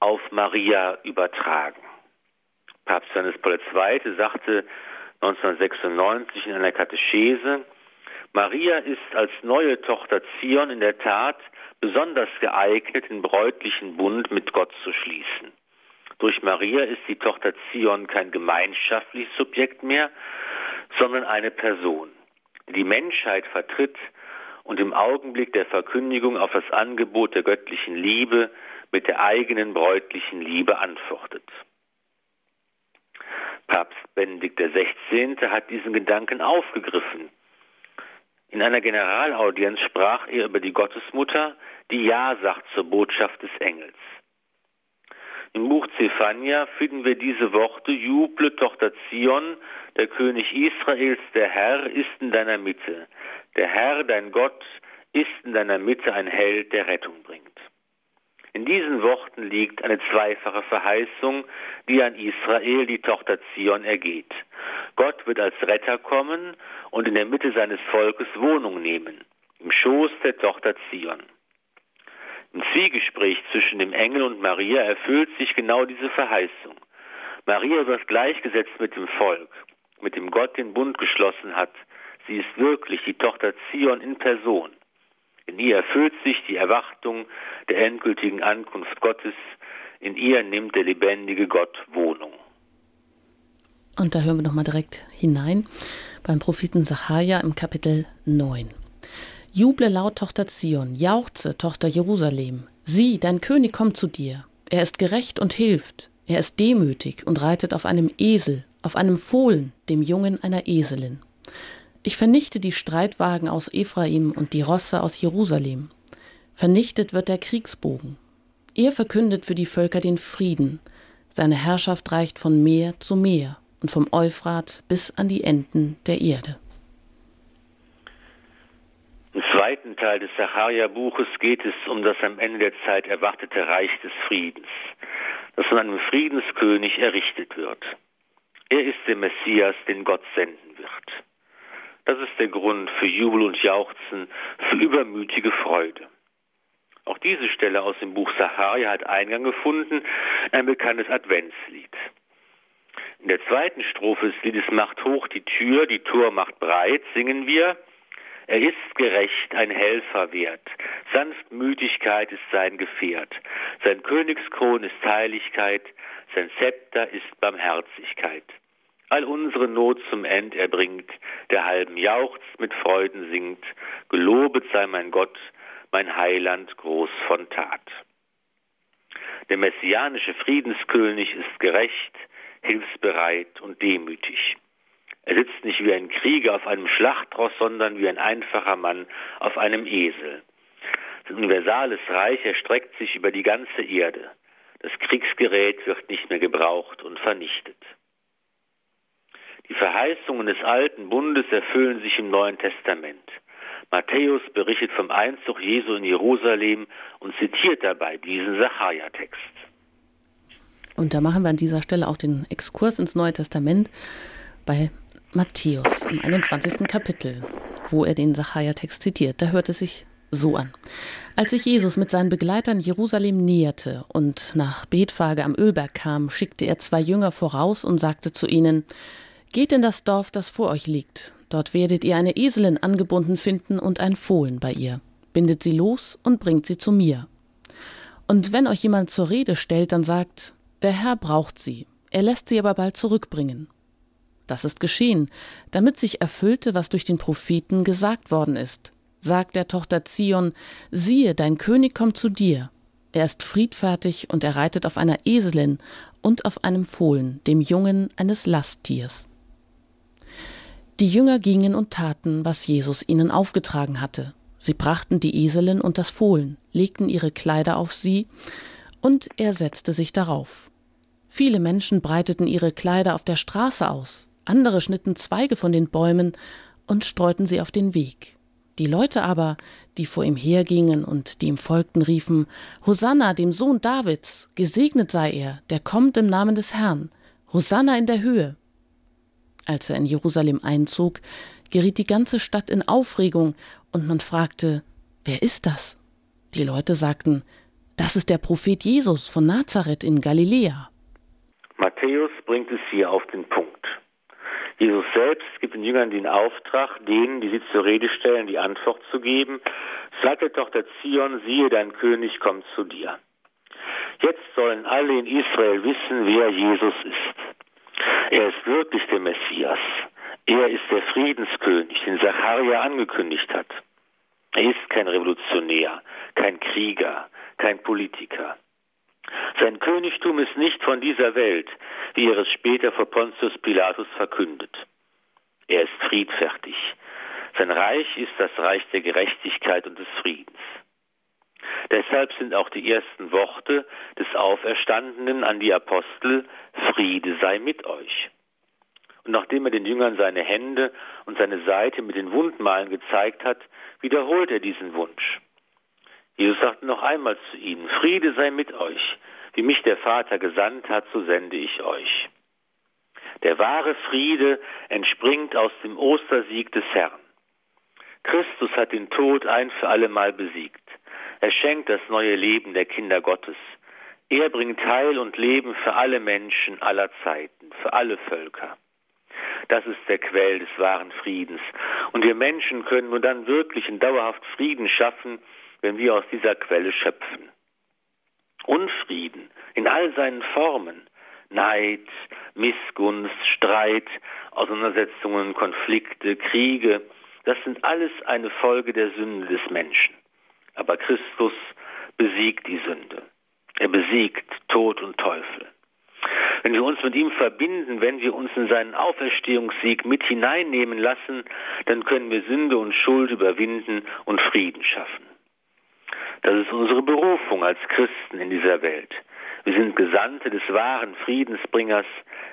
auf Maria übertragen. Papst Johannes Paul II. sagte 1996 in einer Katechese, Maria ist als neue Tochter Zion in der Tat besonders geeignet, den bräutlichen Bund mit Gott zu schließen. Durch Maria ist die Tochter Zion kein gemeinschaftliches Subjekt mehr, sondern eine Person, die die Menschheit vertritt und im Augenblick der Verkündigung auf das Angebot der göttlichen Liebe mit der eigenen bräutlichen Liebe antwortet. Papst Benedikt XVI. hat diesen Gedanken aufgegriffen. In einer Generalaudienz sprach er über die Gottesmutter, die Ja sagt zur Botschaft des Engels. Im Buch Zephania finden wir diese Worte, Juble, Tochter Zion, der König Israels, der Herr ist in deiner Mitte. Der Herr, dein Gott, ist in deiner Mitte ein Held, der Rettung bringt. In diesen Worten liegt eine zweifache Verheißung, die an Israel, die Tochter Zion, ergeht. Gott wird als Retter kommen und in der Mitte seines Volkes Wohnung nehmen, im Schoß der Tochter Zion. Im Zwiegespräch zwischen dem Engel und Maria erfüllt sich genau diese Verheißung. Maria wird gleichgesetzt mit dem Volk, mit dem Gott den Bund geschlossen hat. Sie ist wirklich die Tochter Zion in Person. In ihr erfüllt sich die Erwartung der endgültigen Ankunft Gottes. In ihr nimmt der lebendige Gott Wohnung. Und da hören wir nochmal direkt hinein beim Propheten Sacharja im Kapitel 9. Juble laut, Tochter Zion, jauchze, Tochter Jerusalem. Sieh, dein König kommt zu dir. Er ist gerecht und hilft. Er ist demütig und reitet auf einem Esel, auf einem Fohlen, dem Jungen einer Eselin. Ich vernichte die Streitwagen aus Ephraim und die Rosse aus Jerusalem. Vernichtet wird der Kriegsbogen. Er verkündet für die Völker den Frieden. Seine Herrschaft reicht von Meer zu Meer und vom Euphrat bis an die Enden der Erde. Im zweiten Teil des Sacharja-Buches geht es um das am Ende der Zeit erwartete Reich des Friedens, das von einem Friedenskönig errichtet wird. Er ist der Messias, den Gott senden wird. Das ist der Grund für Jubel und Jauchzen, für übermütige Freude. Auch diese Stelle aus dem Buch Saharia hat Eingang gefunden, ein bekanntes Adventslied. In der zweiten Strophe des Liedes Macht hoch die Tür, die Tor macht breit, singen wir, er ist gerecht, ein Helfer wert, Sanftmütigkeit ist sein Gefährt, sein Königskron ist Heiligkeit, sein Zepter ist Barmherzigkeit all unsere Not zum End erbringt, der halben jauchzt, mit Freuden singt, gelobet sei mein Gott, mein Heiland groß von Tat. Der messianische Friedenskönig ist gerecht, hilfsbereit und demütig. Er sitzt nicht wie ein Krieger auf einem Schlachtross, sondern wie ein einfacher Mann auf einem Esel. Sein universales Reich erstreckt sich über die ganze Erde. Das Kriegsgerät wird nicht mehr gebraucht und vernichtet. Die Verheißungen des alten Bundes erfüllen sich im Neuen Testament. Matthäus berichtet vom Einzug Jesu in Jerusalem und zitiert dabei diesen Sacharja-Text. Und da machen wir an dieser Stelle auch den Exkurs ins Neue Testament bei Matthäus im 21. Kapitel, wo er den Sacharja-Text zitiert. Da hört es sich so an. Als sich Jesus mit seinen Begleitern Jerusalem näherte und nach Bethphage am Ölberg kam, schickte er zwei Jünger voraus und sagte zu ihnen: Geht in das Dorf, das vor euch liegt. Dort werdet ihr eine Eselin angebunden finden und ein Fohlen bei ihr. Bindet sie los und bringt sie zu mir. Und wenn euch jemand zur Rede stellt, dann sagt, der Herr braucht sie, er lässt sie aber bald zurückbringen. Das ist geschehen, damit sich erfüllte, was durch den Propheten gesagt worden ist. Sagt der Tochter Zion, siehe, dein König kommt zu dir. Er ist friedfertig und er reitet auf einer Eselin und auf einem Fohlen, dem Jungen eines Lasttiers. Die Jünger gingen und taten, was Jesus ihnen aufgetragen hatte. Sie brachten die Eselin und das Fohlen, legten ihre Kleider auf sie, und er setzte sich darauf. Viele Menschen breiteten ihre Kleider auf der Straße aus, andere schnitten Zweige von den Bäumen und streuten sie auf den Weg. Die Leute aber, die vor ihm hergingen und die ihm folgten, riefen Hosanna, dem Sohn Davids, gesegnet sei er, der kommt im Namen des Herrn, Hosanna in der Höhe. Als er in Jerusalem einzog, geriet die ganze Stadt in Aufregung und man fragte, wer ist das? Die Leute sagten, das ist der Prophet Jesus von Nazareth in Galiläa. Matthäus bringt es hier auf den Punkt. Jesus selbst gibt den Jüngern den Auftrag, denen, die sie zur Rede stellen, die Antwort zu geben. Sagt der Tochter Zion, siehe, dein König kommt zu dir. Jetzt sollen alle in Israel wissen, wer Jesus ist. Er ist wirklich der Messias. Er ist der Friedenskönig, den Zacharia angekündigt hat. Er ist kein Revolutionär, kein Krieger, kein Politiker. Sein Königtum ist nicht von dieser Welt, wie er es später vor Pontius Pilatus verkündet. Er ist friedfertig. Sein Reich ist das Reich der Gerechtigkeit und des Friedens. Deshalb sind auch die ersten Worte des Auferstandenen an die Apostel Friede sei mit euch. Und nachdem er den Jüngern seine Hände und seine Seite mit den Wundmalen gezeigt hat, wiederholt er diesen Wunsch. Jesus sagte noch einmal zu ihnen, Friede sei mit euch, wie mich der Vater gesandt hat, so sende ich euch. Der wahre Friede entspringt aus dem Ostersieg des Herrn. Christus hat den Tod ein für allemal besiegt. Er schenkt das neue Leben der Kinder Gottes. Er bringt Heil und Leben für alle Menschen aller Zeiten, für alle Völker. Das ist der Quell des wahren Friedens. Und wir Menschen können nur dann wirklich und dauerhaft Frieden schaffen, wenn wir aus dieser Quelle schöpfen. Unfrieden in all seinen Formen, Neid, Missgunst, Streit, Auseinandersetzungen, Konflikte, Kriege, das sind alles eine Folge der Sünde des Menschen. Aber Christus besiegt die Sünde. Er besiegt Tod und Teufel. Wenn wir uns mit ihm verbinden, wenn wir uns in seinen Auferstehungssieg mit hineinnehmen lassen, dann können wir Sünde und Schuld überwinden und Frieden schaffen. Das ist unsere Berufung als Christen in dieser Welt. Wir sind Gesandte des wahren Friedensbringers.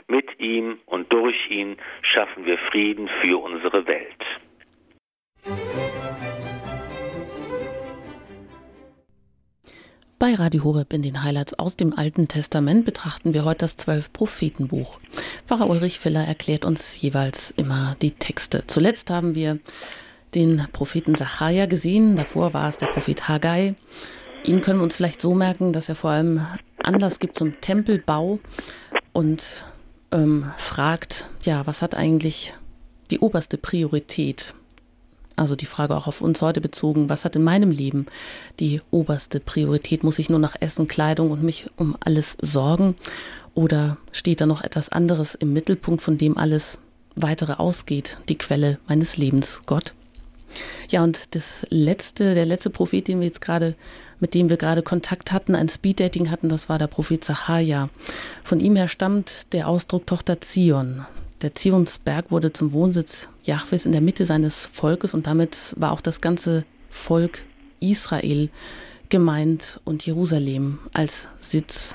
Mit ihm und durch ihn schaffen wir Frieden für unsere Welt. Bei Radio Horeb in den Highlights aus dem Alten Testament betrachten wir heute das Zwölf-Prophetenbuch. Pfarrer Ulrich Filler erklärt uns jeweils immer die Texte. Zuletzt haben wir den Propheten Sacharja gesehen, davor war es der Prophet Haggai. Ihn können wir uns vielleicht so merken, dass er vor allem Anlass gibt zum Tempelbau und ähm, fragt, ja, was hat eigentlich die oberste Priorität? Also die Frage auch auf uns heute bezogen, was hat in meinem Leben die oberste Priorität? Muss ich nur nach Essen, Kleidung und mich um alles sorgen? Oder steht da noch etwas anderes im Mittelpunkt, von dem alles weitere ausgeht? Die Quelle meines Lebens, Gott? Ja, und das letzte, der letzte Prophet, den wir jetzt gerade mit dem wir gerade Kontakt hatten, ein Speeddating hatten, das war der Prophet Zacharia. Von ihm her stammt der Ausdruck Tochter Zion. Der Zionsberg wurde zum Wohnsitz Jahwes in der Mitte seines Volkes und damit war auch das ganze Volk Israel gemeint und Jerusalem als Sitz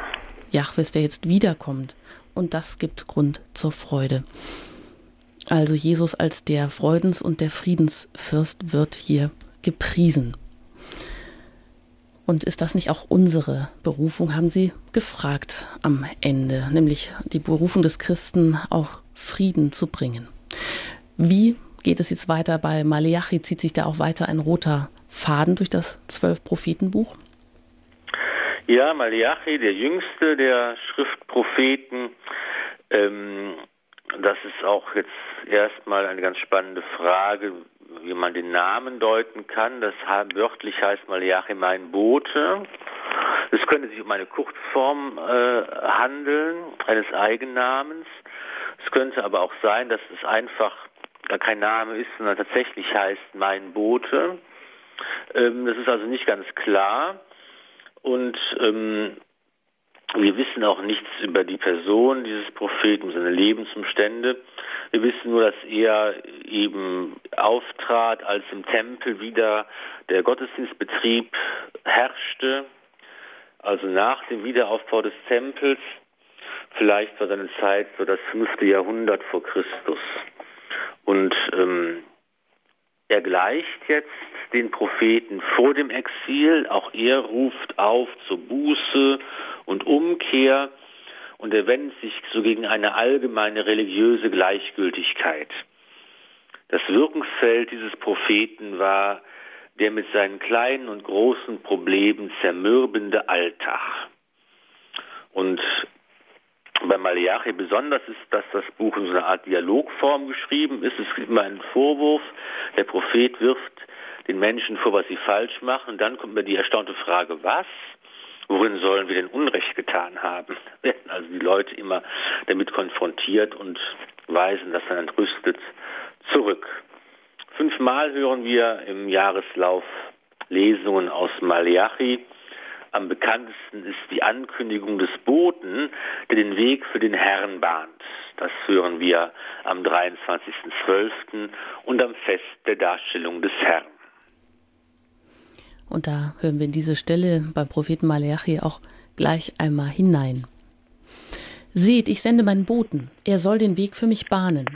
Jahwes, der jetzt wiederkommt. Und das gibt Grund zur Freude. Also Jesus als der Freudens- und der Friedensfürst wird hier gepriesen. Und ist das nicht auch unsere Berufung, haben Sie gefragt am Ende, nämlich die Berufung des Christen, auch Frieden zu bringen. Wie geht es jetzt weiter bei Maleachi? Zieht sich da auch weiter ein roter Faden durch das Zwölf-Prophetenbuch? Ja, Maleachi, der jüngste der Schriftpropheten, ähm, das ist auch jetzt erstmal eine ganz spannende Frage, wie man den Namen deuten kann. Das wörtlich heißt Malachi mein Bote. Es könnte sich um eine Kurzform äh, handeln, eines Eigennamens. Es könnte aber auch sein, dass es einfach gar kein Name ist, sondern tatsächlich heißt mein Bote. Ähm, das ist also nicht ganz klar. Und ähm, wir wissen auch nichts über die Person dieses Propheten, seine Lebensumstände. Wir wissen nur, dass er eben auftrat, als im Tempel wieder der Gottesdienstbetrieb herrschte, also nach dem Wiederaufbau des Tempels. Vielleicht war seine Zeit so das fünfte Jahrhundert vor Christus. Und ähm, er gleicht jetzt den Propheten vor dem Exil. Auch er ruft auf zur Buße und Umkehr und er wendet sich so gegen eine allgemeine religiöse Gleichgültigkeit. Das Wirkungsfeld dieses Propheten war der mit seinen kleinen und großen Problemen zermürbende Alltag. Und bei Malachi besonders ist, dass das Buch in so einer Art Dialogform geschrieben ist. Es gibt immer einen Vorwurf. Der Prophet wirft den Menschen vor, was sie falsch machen. Dann kommt mir die erstaunte Frage, was? Worin sollen wir denn Unrecht getan haben? Werden also die Leute immer damit konfrontiert und weisen das dann entrüstet zurück. Fünfmal hören wir im Jahreslauf Lesungen aus Malachi. Am bekanntesten ist die Ankündigung des Boten, der den Weg für den Herrn bahnt. Das hören wir am 23.12. und am Fest der Darstellung des Herrn. Und da hören wir in diese Stelle beim Propheten Malachi auch gleich einmal hinein. Seht, ich sende meinen Boten, er soll den Weg für mich bahnen.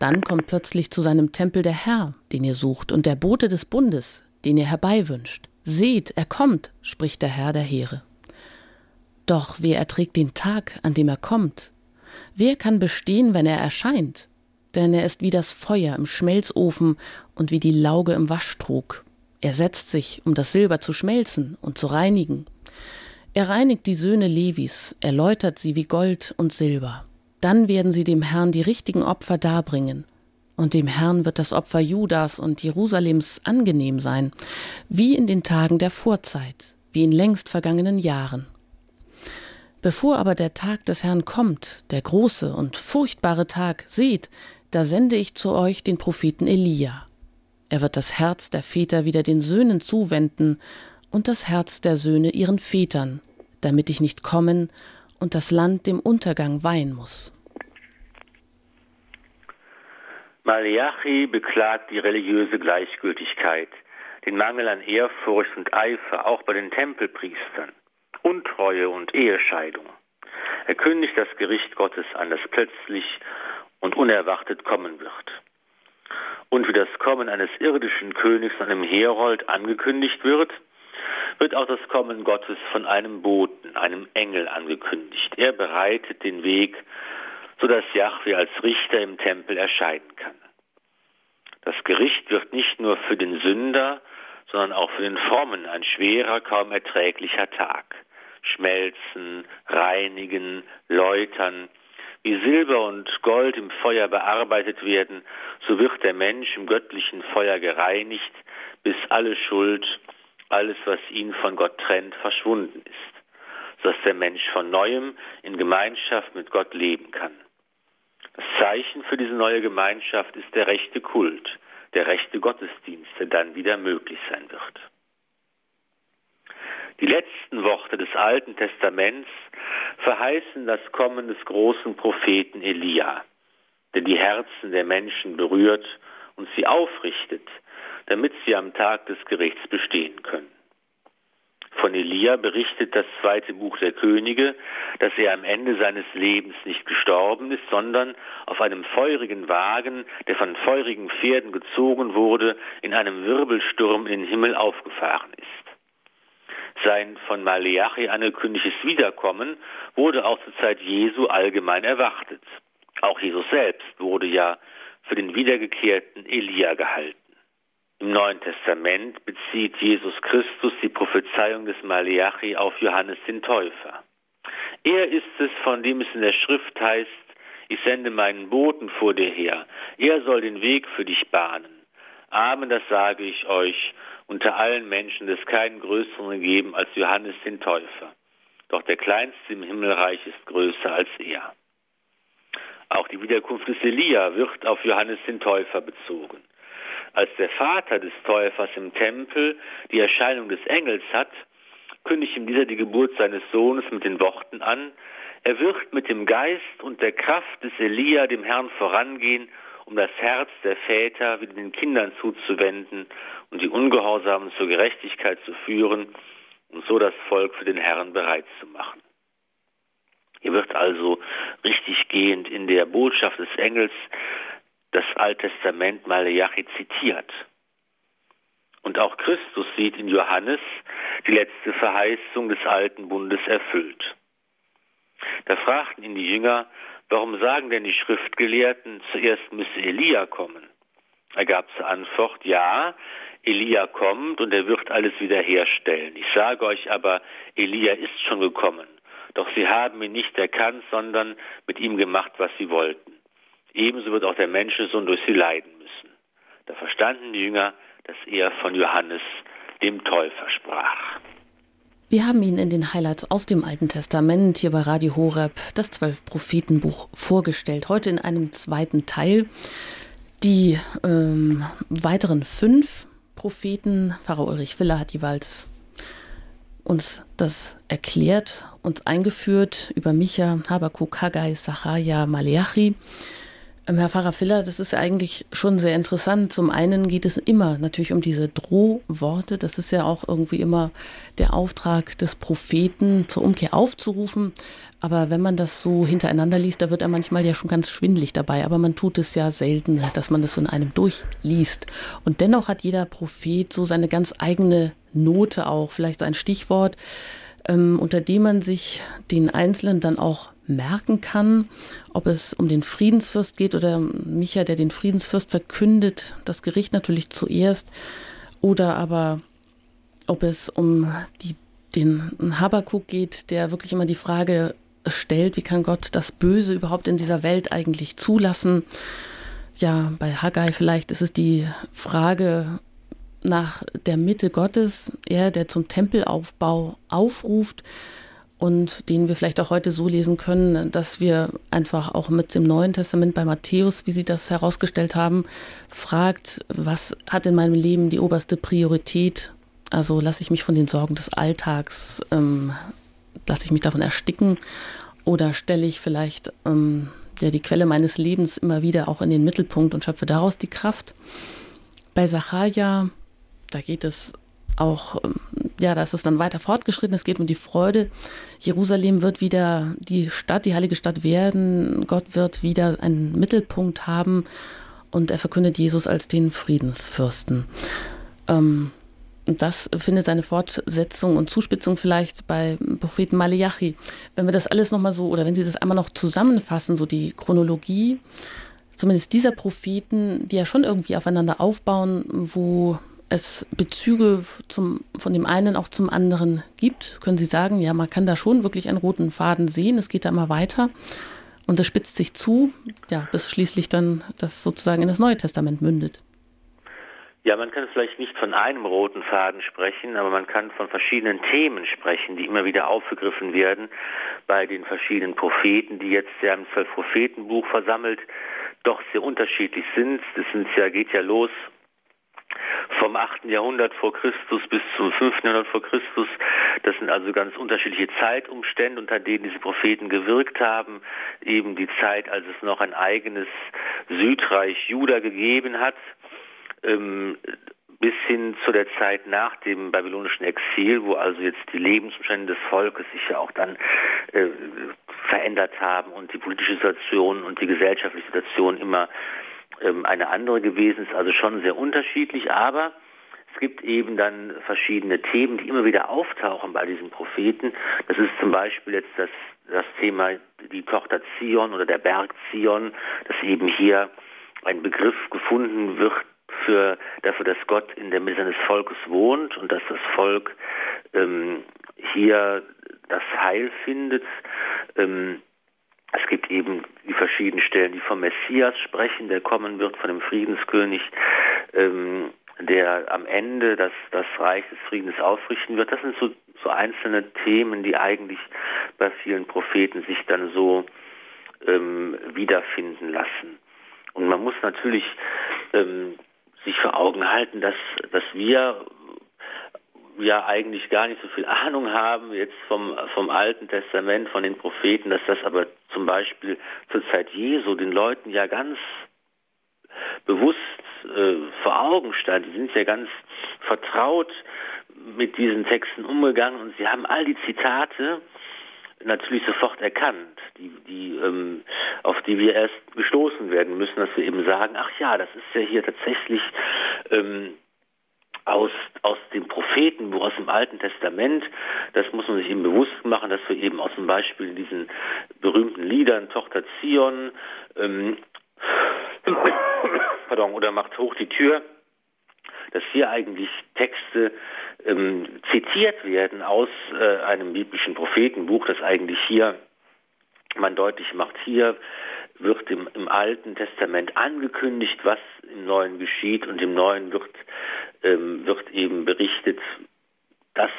Dann kommt plötzlich zu seinem Tempel der Herr, den ihr sucht, und der Bote des Bundes, den ihr herbeiwünscht. Seht, er kommt, spricht der Herr der Heere. Doch wer erträgt den Tag, an dem er kommt? Wer kann bestehen, wenn er erscheint? Denn er ist wie das Feuer im Schmelzofen und wie die Lauge im Waschtrog. Er setzt sich, um das Silber zu schmelzen und zu reinigen. Er reinigt die Söhne Levis, erläutert sie wie Gold und Silber. Dann werden sie dem Herrn die richtigen Opfer darbringen. Und dem Herrn wird das Opfer Judas und Jerusalems angenehm sein, wie in den Tagen der Vorzeit, wie in längst vergangenen Jahren. Bevor aber der Tag des Herrn kommt, der große und furchtbare Tag, seht, da sende ich zu euch den Propheten Elia. Er wird das Herz der Väter wieder den Söhnen zuwenden und das Herz der Söhne ihren Vätern, damit ich nicht kommen und das Land dem Untergang weihen muss. Malachi beklagt die religiöse Gleichgültigkeit, den Mangel an Ehrfurcht und Eifer auch bei den Tempelpriestern, Untreue und Ehescheidung. Er kündigt das Gericht Gottes an, das plötzlich und unerwartet kommen wird und wie das Kommen eines irdischen Königs an einem Herold angekündigt wird, wird auch das Kommen Gottes von einem Boten, einem Engel angekündigt. Er bereitet den Weg, sodass Jahwe als Richter im Tempel erscheinen kann. Das Gericht wird nicht nur für den Sünder, sondern auch für den Frommen ein schwerer, kaum erträglicher Tag. Schmelzen, reinigen, läutern, wie Silber und Gold im Feuer bearbeitet werden, so wird der Mensch im göttlichen Feuer gereinigt, bis alle Schuld, alles, was ihn von Gott trennt, verschwunden ist, sodass der Mensch von neuem in Gemeinschaft mit Gott leben kann. Das Zeichen für diese neue Gemeinschaft ist der rechte Kult, der rechte Gottesdienst, der dann wieder möglich sein wird. Die letzten Worte des Alten Testaments verheißen das Kommen des großen Propheten Elia, der die Herzen der Menschen berührt und sie aufrichtet, damit sie am Tag des Gerichts bestehen können. Von Elia berichtet das zweite Buch der Könige, dass er am Ende seines Lebens nicht gestorben ist, sondern auf einem feurigen Wagen, der von feurigen Pferden gezogen wurde, in einem Wirbelsturm in den Himmel aufgefahren ist. Sein von Maleachi angekündigtes Wiederkommen wurde auch zur Zeit Jesu allgemein erwartet. Auch Jesus selbst wurde ja für den wiedergekehrten Elia gehalten. Im Neuen Testament bezieht Jesus Christus die Prophezeiung des Maleachi auf Johannes den Täufer. Er ist es, von dem es in der Schrift heißt, ich sende meinen Boten vor dir her, er soll den Weg für dich bahnen. Amen, das sage ich euch, unter allen Menschen ist keinen größeren gegeben als Johannes den Täufer. Doch der Kleinste im Himmelreich ist größer als er. Auch die Wiederkunft des Elia wird auf Johannes den Täufer bezogen. Als der Vater des Täufers im Tempel die Erscheinung des Engels hat, kündigt ihm dieser die Geburt seines Sohnes mit den Worten an, er wird mit dem Geist und der Kraft des Elia dem Herrn vorangehen, um das Herz der Väter wieder den Kindern zuzuwenden und die Ungehorsamen zur Gerechtigkeit zu führen und so das Volk für den Herrn bereit zu machen. Hier wird also richtig gehend in der Botschaft des Engels das Alttestament Maleachi zitiert. Und auch Christus sieht in Johannes die letzte Verheißung des alten Bundes erfüllt. Da fragten ihn die Jünger, warum sagen denn die Schriftgelehrten, zuerst müsse Elia kommen? Er gab zur Antwort, ja, Elia kommt und er wird alles wiederherstellen. Ich sage euch aber, Elia ist schon gekommen, doch sie haben ihn nicht erkannt, sondern mit ihm gemacht, was sie wollten. Ebenso wird auch der Menschensohn durch sie leiden müssen. Da verstanden die Jünger, dass er von Johannes, dem Täufer, sprach. Wir haben Ihnen in den Highlights aus dem Alten Testament hier bei Radio Horeb das Zwölf-Prophetenbuch vorgestellt. Heute in einem zweiten Teil. Die ähm, weiteren fünf Propheten, Pfarrer Ulrich Willer hat jeweils uns das erklärt, uns eingeführt über Micha, Habakuk, Haggai, Sachaja, Maleachi. Ähm, Herr Pfarrer Filler, das ist eigentlich schon sehr interessant. Zum einen geht es immer natürlich um diese Drohworte. Das ist ja auch irgendwie immer der Auftrag des Propheten, zur Umkehr aufzurufen. Aber wenn man das so hintereinander liest, da wird er manchmal ja schon ganz schwindlig dabei. Aber man tut es ja selten, dass man das so in einem durchliest. Und dennoch hat jeder Prophet so seine ganz eigene Note auch, vielleicht so ein Stichwort, ähm, unter dem man sich den Einzelnen dann auch merken kann, ob es um den Friedensfürst geht oder Micha, der den Friedensfürst verkündet, das Gericht natürlich zuerst, oder aber ob es um die, den Habakuk geht, der wirklich immer die Frage stellt, wie kann Gott das Böse überhaupt in dieser Welt eigentlich zulassen? Ja, bei Haggai vielleicht ist es die Frage nach der Mitte Gottes, er, der zum Tempelaufbau aufruft, und den wir vielleicht auch heute so lesen können, dass wir einfach auch mit dem Neuen Testament bei Matthäus, wie Sie das herausgestellt haben, fragt, was hat in meinem Leben die oberste Priorität? Also lasse ich mich von den Sorgen des Alltags, ähm, lasse ich mich davon ersticken oder stelle ich vielleicht ähm, ja, die Quelle meines Lebens immer wieder auch in den Mittelpunkt und schöpfe daraus die Kraft? Bei Sacharja, da geht es auch, ähm, ja, da ist es dann weiter fortgeschritten. Es geht um die Freude. Jerusalem wird wieder die Stadt, die heilige Stadt werden. Gott wird wieder einen Mittelpunkt haben und er verkündet Jesus als den Friedensfürsten. Ähm, das findet seine Fortsetzung und Zuspitzung vielleicht bei Propheten Maleachi. Wenn wir das alles nochmal so, oder wenn Sie das einmal noch zusammenfassen, so die Chronologie, zumindest dieser Propheten, die ja schon irgendwie aufeinander aufbauen, wo es Bezüge zum, von dem einen auch zum anderen gibt, können Sie sagen, ja, man kann da schon wirklich einen roten Faden sehen. Es geht da immer weiter und es spitzt sich zu, ja, bis schließlich dann das sozusagen in das Neue Testament mündet. Ja, man kann vielleicht nicht von einem roten Faden sprechen, aber man kann von verschiedenen Themen sprechen, die immer wieder aufgegriffen werden bei den verschiedenen Propheten, die jetzt ja im Zwölf-Propheten-Buch versammelt doch sehr unterschiedlich sind. Das sind ja, geht ja los vom 8. Jahrhundert vor Christus bis zum 5. Jahrhundert vor Christus. Das sind also ganz unterschiedliche Zeitumstände, unter denen diese Propheten gewirkt haben. Eben die Zeit, als es noch ein eigenes Südreich Juda gegeben hat. Ähm, bis hin zu der Zeit nach dem babylonischen Exil, wo also jetzt die Lebensumstände des Volkes sich ja auch dann äh, verändert haben und die politische Situation und die gesellschaftliche Situation immer ähm, eine andere gewesen ist, also schon sehr unterschiedlich, aber es gibt eben dann verschiedene Themen, die immer wieder auftauchen bei diesen Propheten. Das ist zum Beispiel jetzt das, das Thema die Tochter Zion oder der Berg Zion, dass eben hier ein Begriff gefunden wird für, dafür, dass Gott in der Mitte seines Volkes wohnt und dass das Volk ähm, hier das Heil findet. Ähm, es gibt eben die verschiedenen Stellen, die vom Messias sprechen, der kommen wird, von dem Friedenskönig, ähm, der am Ende das, das Reich des Friedens aufrichten wird. Das sind so, so einzelne Themen, die eigentlich bei vielen Propheten sich dann so ähm, wiederfinden lassen. Und man muss natürlich ähm, sich vor Augen halten, dass, dass wir ja eigentlich gar nicht so viel Ahnung haben jetzt vom, vom Alten Testament, von den Propheten, dass das aber zum Beispiel zur Zeit Jesu den Leuten ja ganz bewusst äh, vor Augen stand. Die sind ja ganz vertraut mit diesen Texten umgegangen und sie haben all die Zitate natürlich sofort erkannt, die, die, ähm, auf die wir erst gestoßen werden müssen, dass wir eben sagen, ach ja, das ist ja hier tatsächlich ähm, aus, aus dem Prophetenbuch, aus dem Alten Testament. Das muss man sich eben bewusst machen, dass wir eben aus dem Beispiel in diesen berühmten Liedern Tochter Zion ähm, pardon, oder macht hoch die Tür, dass hier eigentlich Texte ähm, zitiert werden aus äh, einem biblischen Prophetenbuch, das eigentlich hier man deutlich macht, hier wird im, im Alten Testament angekündigt, was im Neuen geschieht und im Neuen wird ähm, wird eben berichtet, das,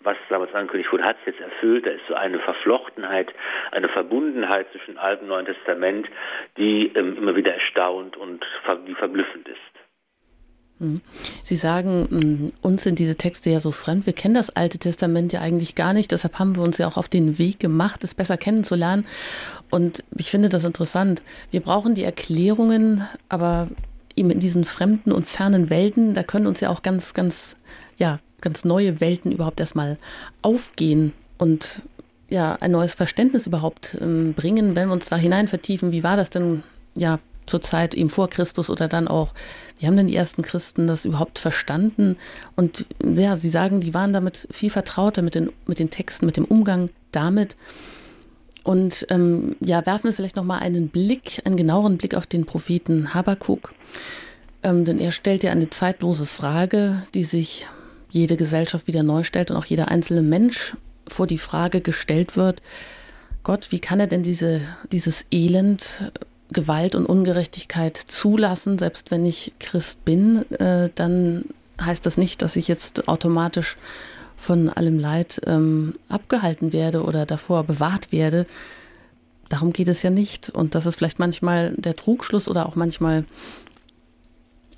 was damals angekündigt wurde, hat es jetzt erfüllt. Da ist so eine Verflochtenheit, eine Verbundenheit zwischen Alten und Neuen Testament, die ähm, immer wieder erstaunt und die verblüffend ist. Hm. Sie sagen, hm, uns sind diese Texte ja so fremd. Wir kennen das Alte Testament ja eigentlich gar nicht. Deshalb haben wir uns ja auch auf den Weg gemacht, es besser kennenzulernen. Und ich finde das interessant. Wir brauchen die Erklärungen, aber eben in diesen fremden und fernen Welten, da können uns ja auch ganz, ganz, ja, ganz neue Welten überhaupt erstmal aufgehen und ja, ein neues Verständnis überhaupt ähm, bringen, wenn wir uns da hinein vertiefen. Wie war das denn ja zur Zeit eben vor Christus oder dann auch, wie haben denn die ersten Christen das überhaupt verstanden? Und ja, sie sagen, die waren damit viel vertrauter mit den, mit den Texten, mit dem Umgang damit. Und ähm, ja, werfen wir vielleicht nochmal einen Blick, einen genaueren Blick auf den Propheten Habakuk. Ähm, denn er stellt ja eine zeitlose Frage, die sich jede Gesellschaft wieder neu stellt und auch jeder einzelne Mensch vor die Frage gestellt wird, Gott, wie kann er denn diese, dieses Elend, Gewalt und Ungerechtigkeit zulassen? Selbst wenn ich Christ bin, äh, dann heißt das nicht, dass ich jetzt automatisch von allem Leid ähm, abgehalten werde oder davor bewahrt werde. Darum geht es ja nicht. Und das ist vielleicht manchmal der Trugschluss oder auch manchmal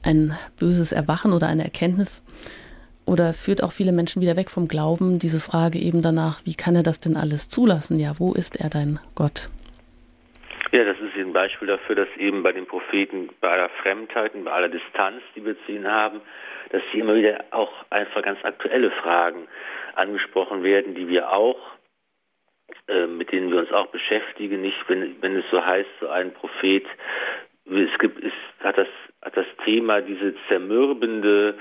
ein böses Erwachen oder eine Erkenntnis oder führt auch viele Menschen wieder weg vom Glauben, diese Frage eben danach, wie kann er das denn alles zulassen? Ja, wo ist er dein Gott? Ja, das ist ein Beispiel dafür, dass eben bei den Propheten, bei aller Fremdheit und bei aller Distanz, die wir zu ihnen haben, dass hier immer wieder auch einfach ganz aktuelle Fragen angesprochen werden, die wir auch, äh, mit denen wir uns auch beschäftigen. Nicht, wenn, wenn es so heißt, so ein Prophet, es gibt, es hat das, hat das Thema diese zermürbende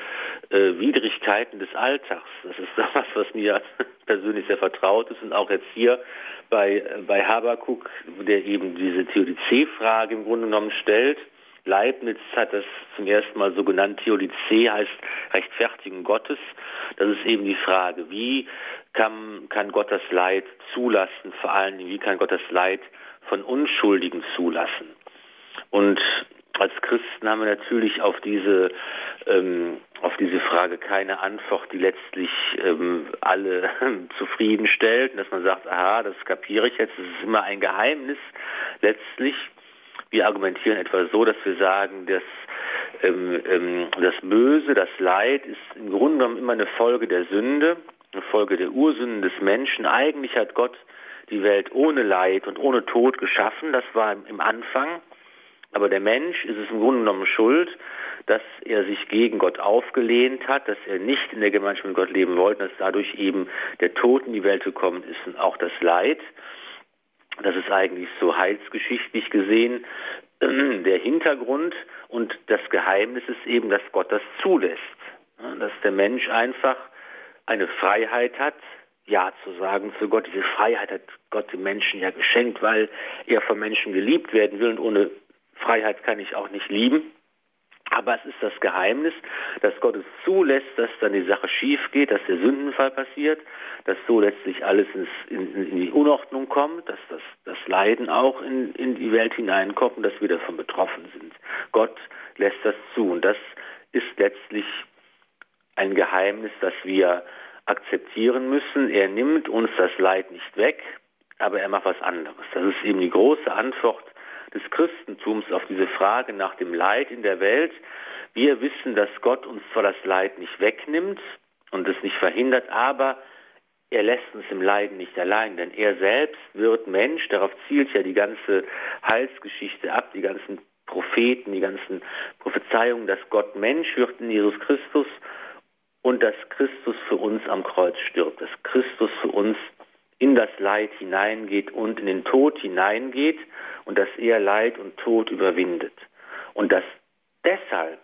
äh, Widrigkeiten des Alltags. Das ist was, was mir persönlich sehr vertraut ist und auch jetzt hier bei, bei Habakuk, der eben diese Theodizee-Frage im Grunde genommen stellt. Leibniz hat das zum ersten Mal so genannt. Theodizee heißt Rechtfertigen Gottes. Das ist eben die Frage, wie kann, kann Gott das Leid zulassen? Vor allen Dingen, wie kann Gott das Leid von Unschuldigen zulassen? Und als Christen haben wir natürlich auf diese ähm, auf diese Frage keine Antwort, die letztlich ähm, alle zufriedenstellt, dass man sagt, aha, das kapiere ich jetzt, das ist immer ein Geheimnis letztlich. Wir argumentieren etwa so, dass wir sagen, dass ähm, ähm, das Böse, das Leid ist im Grunde genommen immer eine Folge der Sünde, eine Folge der Ursünden des Menschen. Eigentlich hat Gott die Welt ohne Leid und ohne Tod geschaffen, das war im Anfang. Aber der Mensch ist es im Grunde genommen schuld, dass er sich gegen Gott aufgelehnt hat, dass er nicht in der Gemeinschaft mit Gott leben wollte, dass dadurch eben der Tod in die Welt gekommen ist und auch das Leid. Das ist eigentlich so heilsgeschichtlich gesehen der Hintergrund und das Geheimnis ist eben, dass Gott das zulässt. Dass der Mensch einfach eine Freiheit hat, Ja zu sagen zu Gott. Diese Freiheit hat Gott dem Menschen ja geschenkt, weil er von Menschen geliebt werden will und ohne Freiheit kann ich auch nicht lieben. Aber es ist das Geheimnis, dass Gott es zulässt, dass dann die Sache schief geht, dass der Sündenfall passiert, dass so letztlich alles ins, in, in, die Unordnung kommt, dass das, das Leiden auch in, in die Welt hineinkommt und dass wir davon betroffen sind. Gott lässt das zu und das ist letztlich ein Geheimnis, das wir akzeptieren müssen. Er nimmt uns das Leid nicht weg, aber er macht was anderes. Das ist eben die große Antwort des Christentums auf diese Frage nach dem Leid in der Welt. Wir wissen, dass Gott uns zwar das Leid nicht wegnimmt und es nicht verhindert, aber er lässt uns im Leiden nicht allein, denn er selbst wird Mensch, darauf zielt ja die ganze Heilsgeschichte ab, die ganzen Propheten, die ganzen Prophezeiungen, dass Gott Mensch wird in Jesus Christus und dass Christus für uns am Kreuz stirbt, dass Christus für uns in das Leid hineingeht und in den Tod hineingeht und dass er Leid und Tod überwindet. Und dass deshalb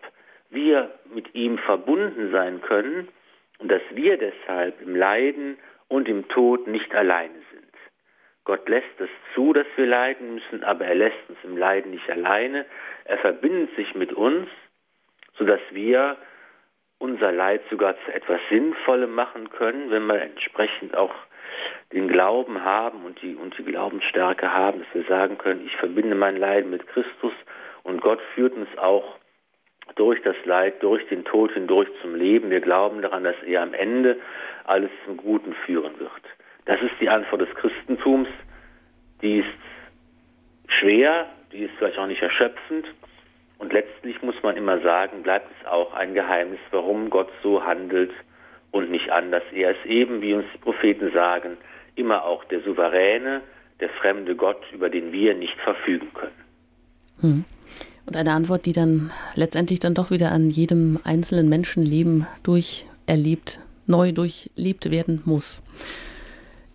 wir mit ihm verbunden sein können und dass wir deshalb im Leiden und im Tod nicht alleine sind. Gott lässt es zu, dass wir leiden müssen, aber er lässt uns im Leiden nicht alleine. Er verbindet sich mit uns, sodass wir unser Leid sogar zu etwas Sinnvollem machen können, wenn wir entsprechend auch den Glauben haben und die, und die Glaubensstärke haben, dass wir sagen können, ich verbinde mein Leiden mit Christus und Gott führt uns auch durch das Leid, durch den Tod hindurch zum Leben. Wir glauben daran, dass er am Ende alles zum Guten führen wird. Das ist die Antwort des Christentums. Die ist schwer, die ist vielleicht auch nicht erschöpfend. Und letztlich muss man immer sagen, bleibt es auch ein Geheimnis, warum Gott so handelt und nicht anders. Er ist eben, wie uns die Propheten sagen, immer auch der souveräne, der fremde Gott, über den wir nicht verfügen können. Hm. Und eine Antwort, die dann letztendlich dann doch wieder an jedem einzelnen Menschenleben durcherlebt, neu durchlebt werden muss.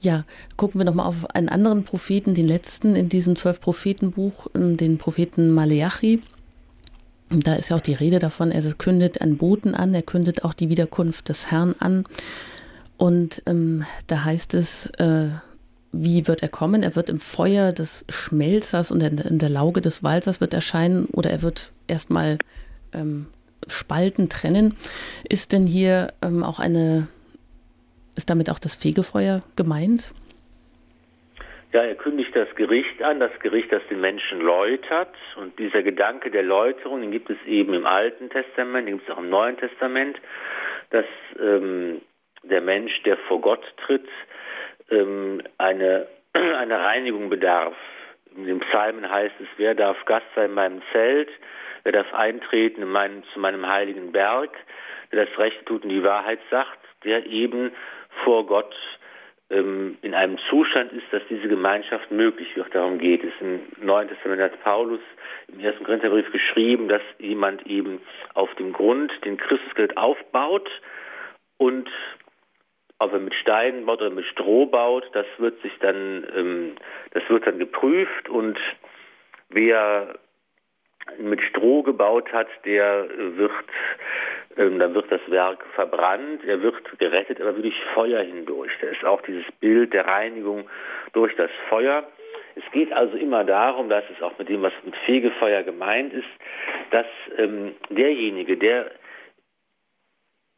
Ja, gucken wir nochmal auf einen anderen Propheten, den letzten in diesem Zwölf-Propheten-Buch, den Propheten Maleachi. Da ist ja auch die Rede davon, er kündet einen Boten an, er kündet auch die Wiederkunft des Herrn an. Und ähm, da heißt es, äh, wie wird er kommen? Er wird im Feuer des Schmelzers und in der Lauge des Walzers wird erscheinen oder er wird erstmal ähm, spalten, trennen. Ist denn hier ähm, auch eine, ist damit auch das Fegefeuer gemeint? Ja, er kündigt das Gericht an, das Gericht, das den Menschen läutert. Und dieser Gedanke der Läuterung, den gibt es eben im Alten Testament, den gibt es auch im Neuen Testament, dass ähm, der Mensch, der vor Gott tritt, ähm, eine, eine Reinigung bedarf. In den Psalmen heißt es, wer darf Gast sein in meinem Zelt, wer darf eintreten in meinem, zu meinem heiligen Berg, wer das Rechte tut und die Wahrheit sagt, der eben vor Gott ähm, in einem Zustand ist, dass diese Gemeinschaft möglich wird. Darum geht es. Im Neuen Testament hat Paulus im ersten Korintherbrief geschrieben, dass jemand eben auf dem Grund den Christusgeld aufbaut und ob er mit Steinen baut oder mit Stroh baut, das wird sich dann, ähm, das wird dann geprüft und wer mit Stroh gebaut hat, der wird, ähm, dann wird das Werk verbrannt, er wird gerettet, aber durch Feuer hindurch. Da ist auch dieses Bild der Reinigung durch das Feuer. Es geht also immer darum, dass es auch mit dem, was mit Fegefeuer gemeint ist, dass ähm, derjenige, der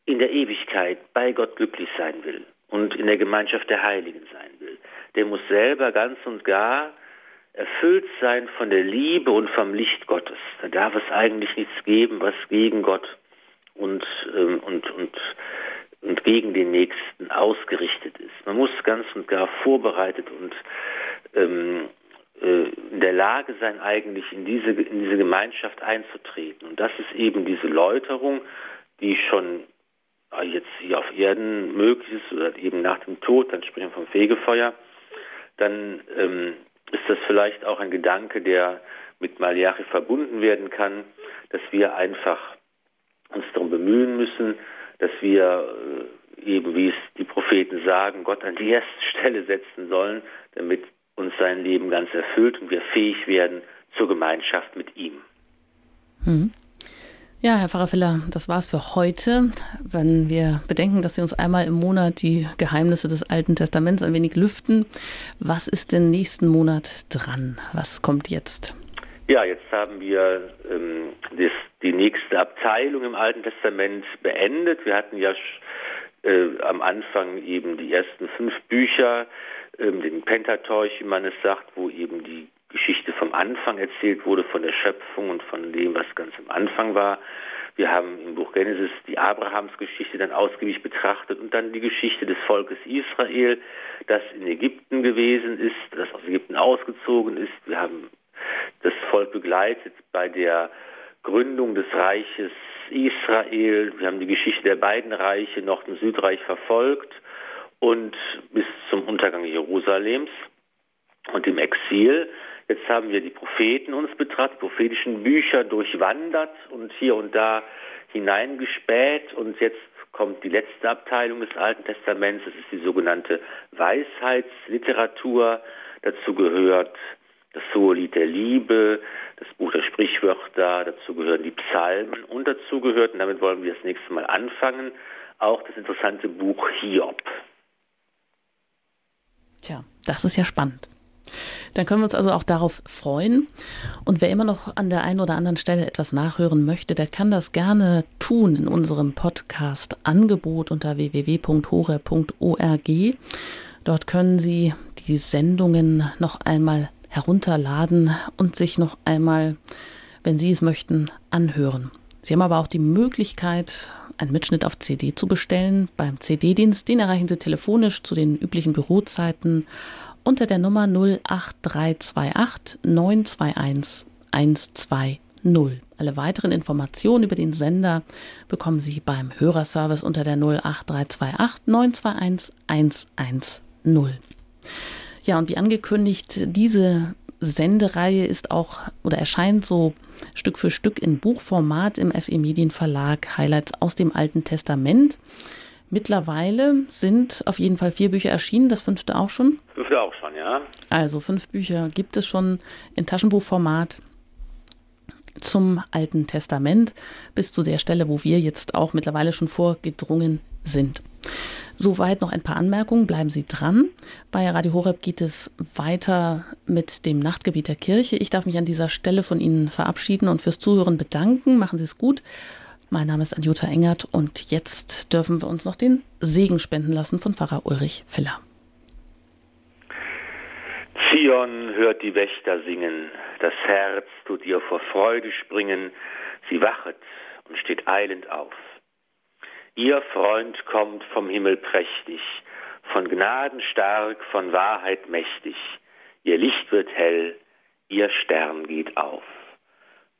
in der Ewigkeit bei Gott glücklich sein will und in der Gemeinschaft der Heiligen sein will, der muss selber ganz und gar erfüllt sein von der Liebe und vom Licht Gottes. Da darf es eigentlich nichts geben, was gegen Gott und, ähm, und, und, und gegen den Nächsten ausgerichtet ist. Man muss ganz und gar vorbereitet und ähm, äh, in der Lage sein, eigentlich in diese, in diese Gemeinschaft einzutreten. Und das ist eben diese Läuterung, die schon jetzt hier auf Erden möglich ist oder eben nach dem Tod, dann sprechen wir vom Fegefeuer, dann ähm, ist das vielleicht auch ein Gedanke, der mit Malachi verbunden werden kann, dass wir einfach uns darum bemühen müssen, dass wir äh, eben, wie es die Propheten sagen, Gott an die erste Stelle setzen sollen, damit uns sein Leben ganz erfüllt und wir fähig werden zur Gemeinschaft mit ihm. Hm. Ja, Herr Pfarrer Filler, das war's für heute. Wenn wir bedenken, dass Sie uns einmal im Monat die Geheimnisse des Alten Testaments ein wenig lüften, was ist denn nächsten Monat dran? Was kommt jetzt? Ja, jetzt haben wir ähm, das, die nächste Abteilung im Alten Testament beendet. Wir hatten ja äh, am Anfang eben die ersten fünf Bücher, ähm, den Pentateuch, wie man es sagt, wo eben die Geschichte vom Anfang erzählt wurde, von der Schöpfung und von dem, was ganz am Anfang war. Wir haben im Buch Genesis die Abrahamsgeschichte dann ausgiebig betrachtet und dann die Geschichte des Volkes Israel, das in Ägypten gewesen ist, das aus Ägypten ausgezogen ist. Wir haben das Volk begleitet bei der Gründung des Reiches Israel. Wir haben die Geschichte der beiden Reiche, Nord- und Südreich, verfolgt und bis zum Untergang Jerusalems und dem Exil. Jetzt haben wir die Propheten uns betrachtet, die prophetischen Bücher durchwandert und hier und da hineingespäht. Und jetzt kommt die letzte Abteilung des Alten Testaments. Das ist die sogenannte Weisheitsliteratur. Dazu gehört das Hohe der Liebe, das Buch der Sprichwörter, dazu gehören die Psalmen und dazu gehört, und damit wollen wir das nächste Mal anfangen, auch das interessante Buch Hiob. Tja, das ist ja spannend. Dann können wir uns also auch darauf freuen. Und wer immer noch an der einen oder anderen Stelle etwas nachhören möchte, der kann das gerne tun in unserem Podcast-Angebot unter www.hore.org. Dort können Sie die Sendungen noch einmal herunterladen und sich noch einmal, wenn Sie es möchten, anhören. Sie haben aber auch die Möglichkeit, einen Mitschnitt auf CD zu bestellen beim CD-Dienst. Den erreichen Sie telefonisch zu den üblichen Bürozeiten unter der Nummer 08328 921 120. Alle weiteren Informationen über den Sender bekommen Sie beim Hörerservice unter der 08328 921 110. Ja, und wie angekündigt, diese Sendereihe ist auch oder erscheint so Stück für Stück in Buchformat im FE Medienverlag Highlights aus dem Alten Testament. Mittlerweile sind auf jeden Fall vier Bücher erschienen, das fünfte auch schon. Fünfte auch schon, ja. Also fünf Bücher gibt es schon in Taschenbuchformat zum Alten Testament bis zu der Stelle, wo wir jetzt auch mittlerweile schon vorgedrungen sind. Soweit noch ein paar Anmerkungen, bleiben Sie dran. Bei Radio Horeb geht es weiter mit dem Nachtgebiet der Kirche. Ich darf mich an dieser Stelle von Ihnen verabschieden und fürs Zuhören bedanken. Machen Sie es gut. Mein Name ist Anjuta Engert und jetzt dürfen wir uns noch den Segen spenden lassen von Pfarrer Ulrich Filler. Zion hört die Wächter singen, das Herz tut ihr vor Freude springen, sie wachet und steht eilend auf. Ihr Freund kommt vom Himmel prächtig, von Gnaden stark, von Wahrheit mächtig. Ihr Licht wird hell, ihr Stern geht auf.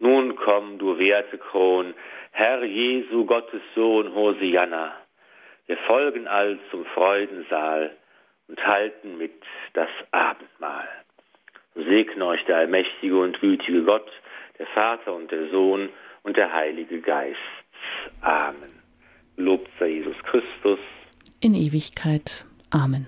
Nun komm, du werte Kron, Herr Jesu, Gottes Sohn, Hosianna. Wir folgen all zum Freudensaal und halten mit das Abendmahl. So segne euch der allmächtige und gütige Gott, der Vater und der Sohn und der Heilige Geist. Amen. Lobt sei Jesus Christus. In Ewigkeit. Amen.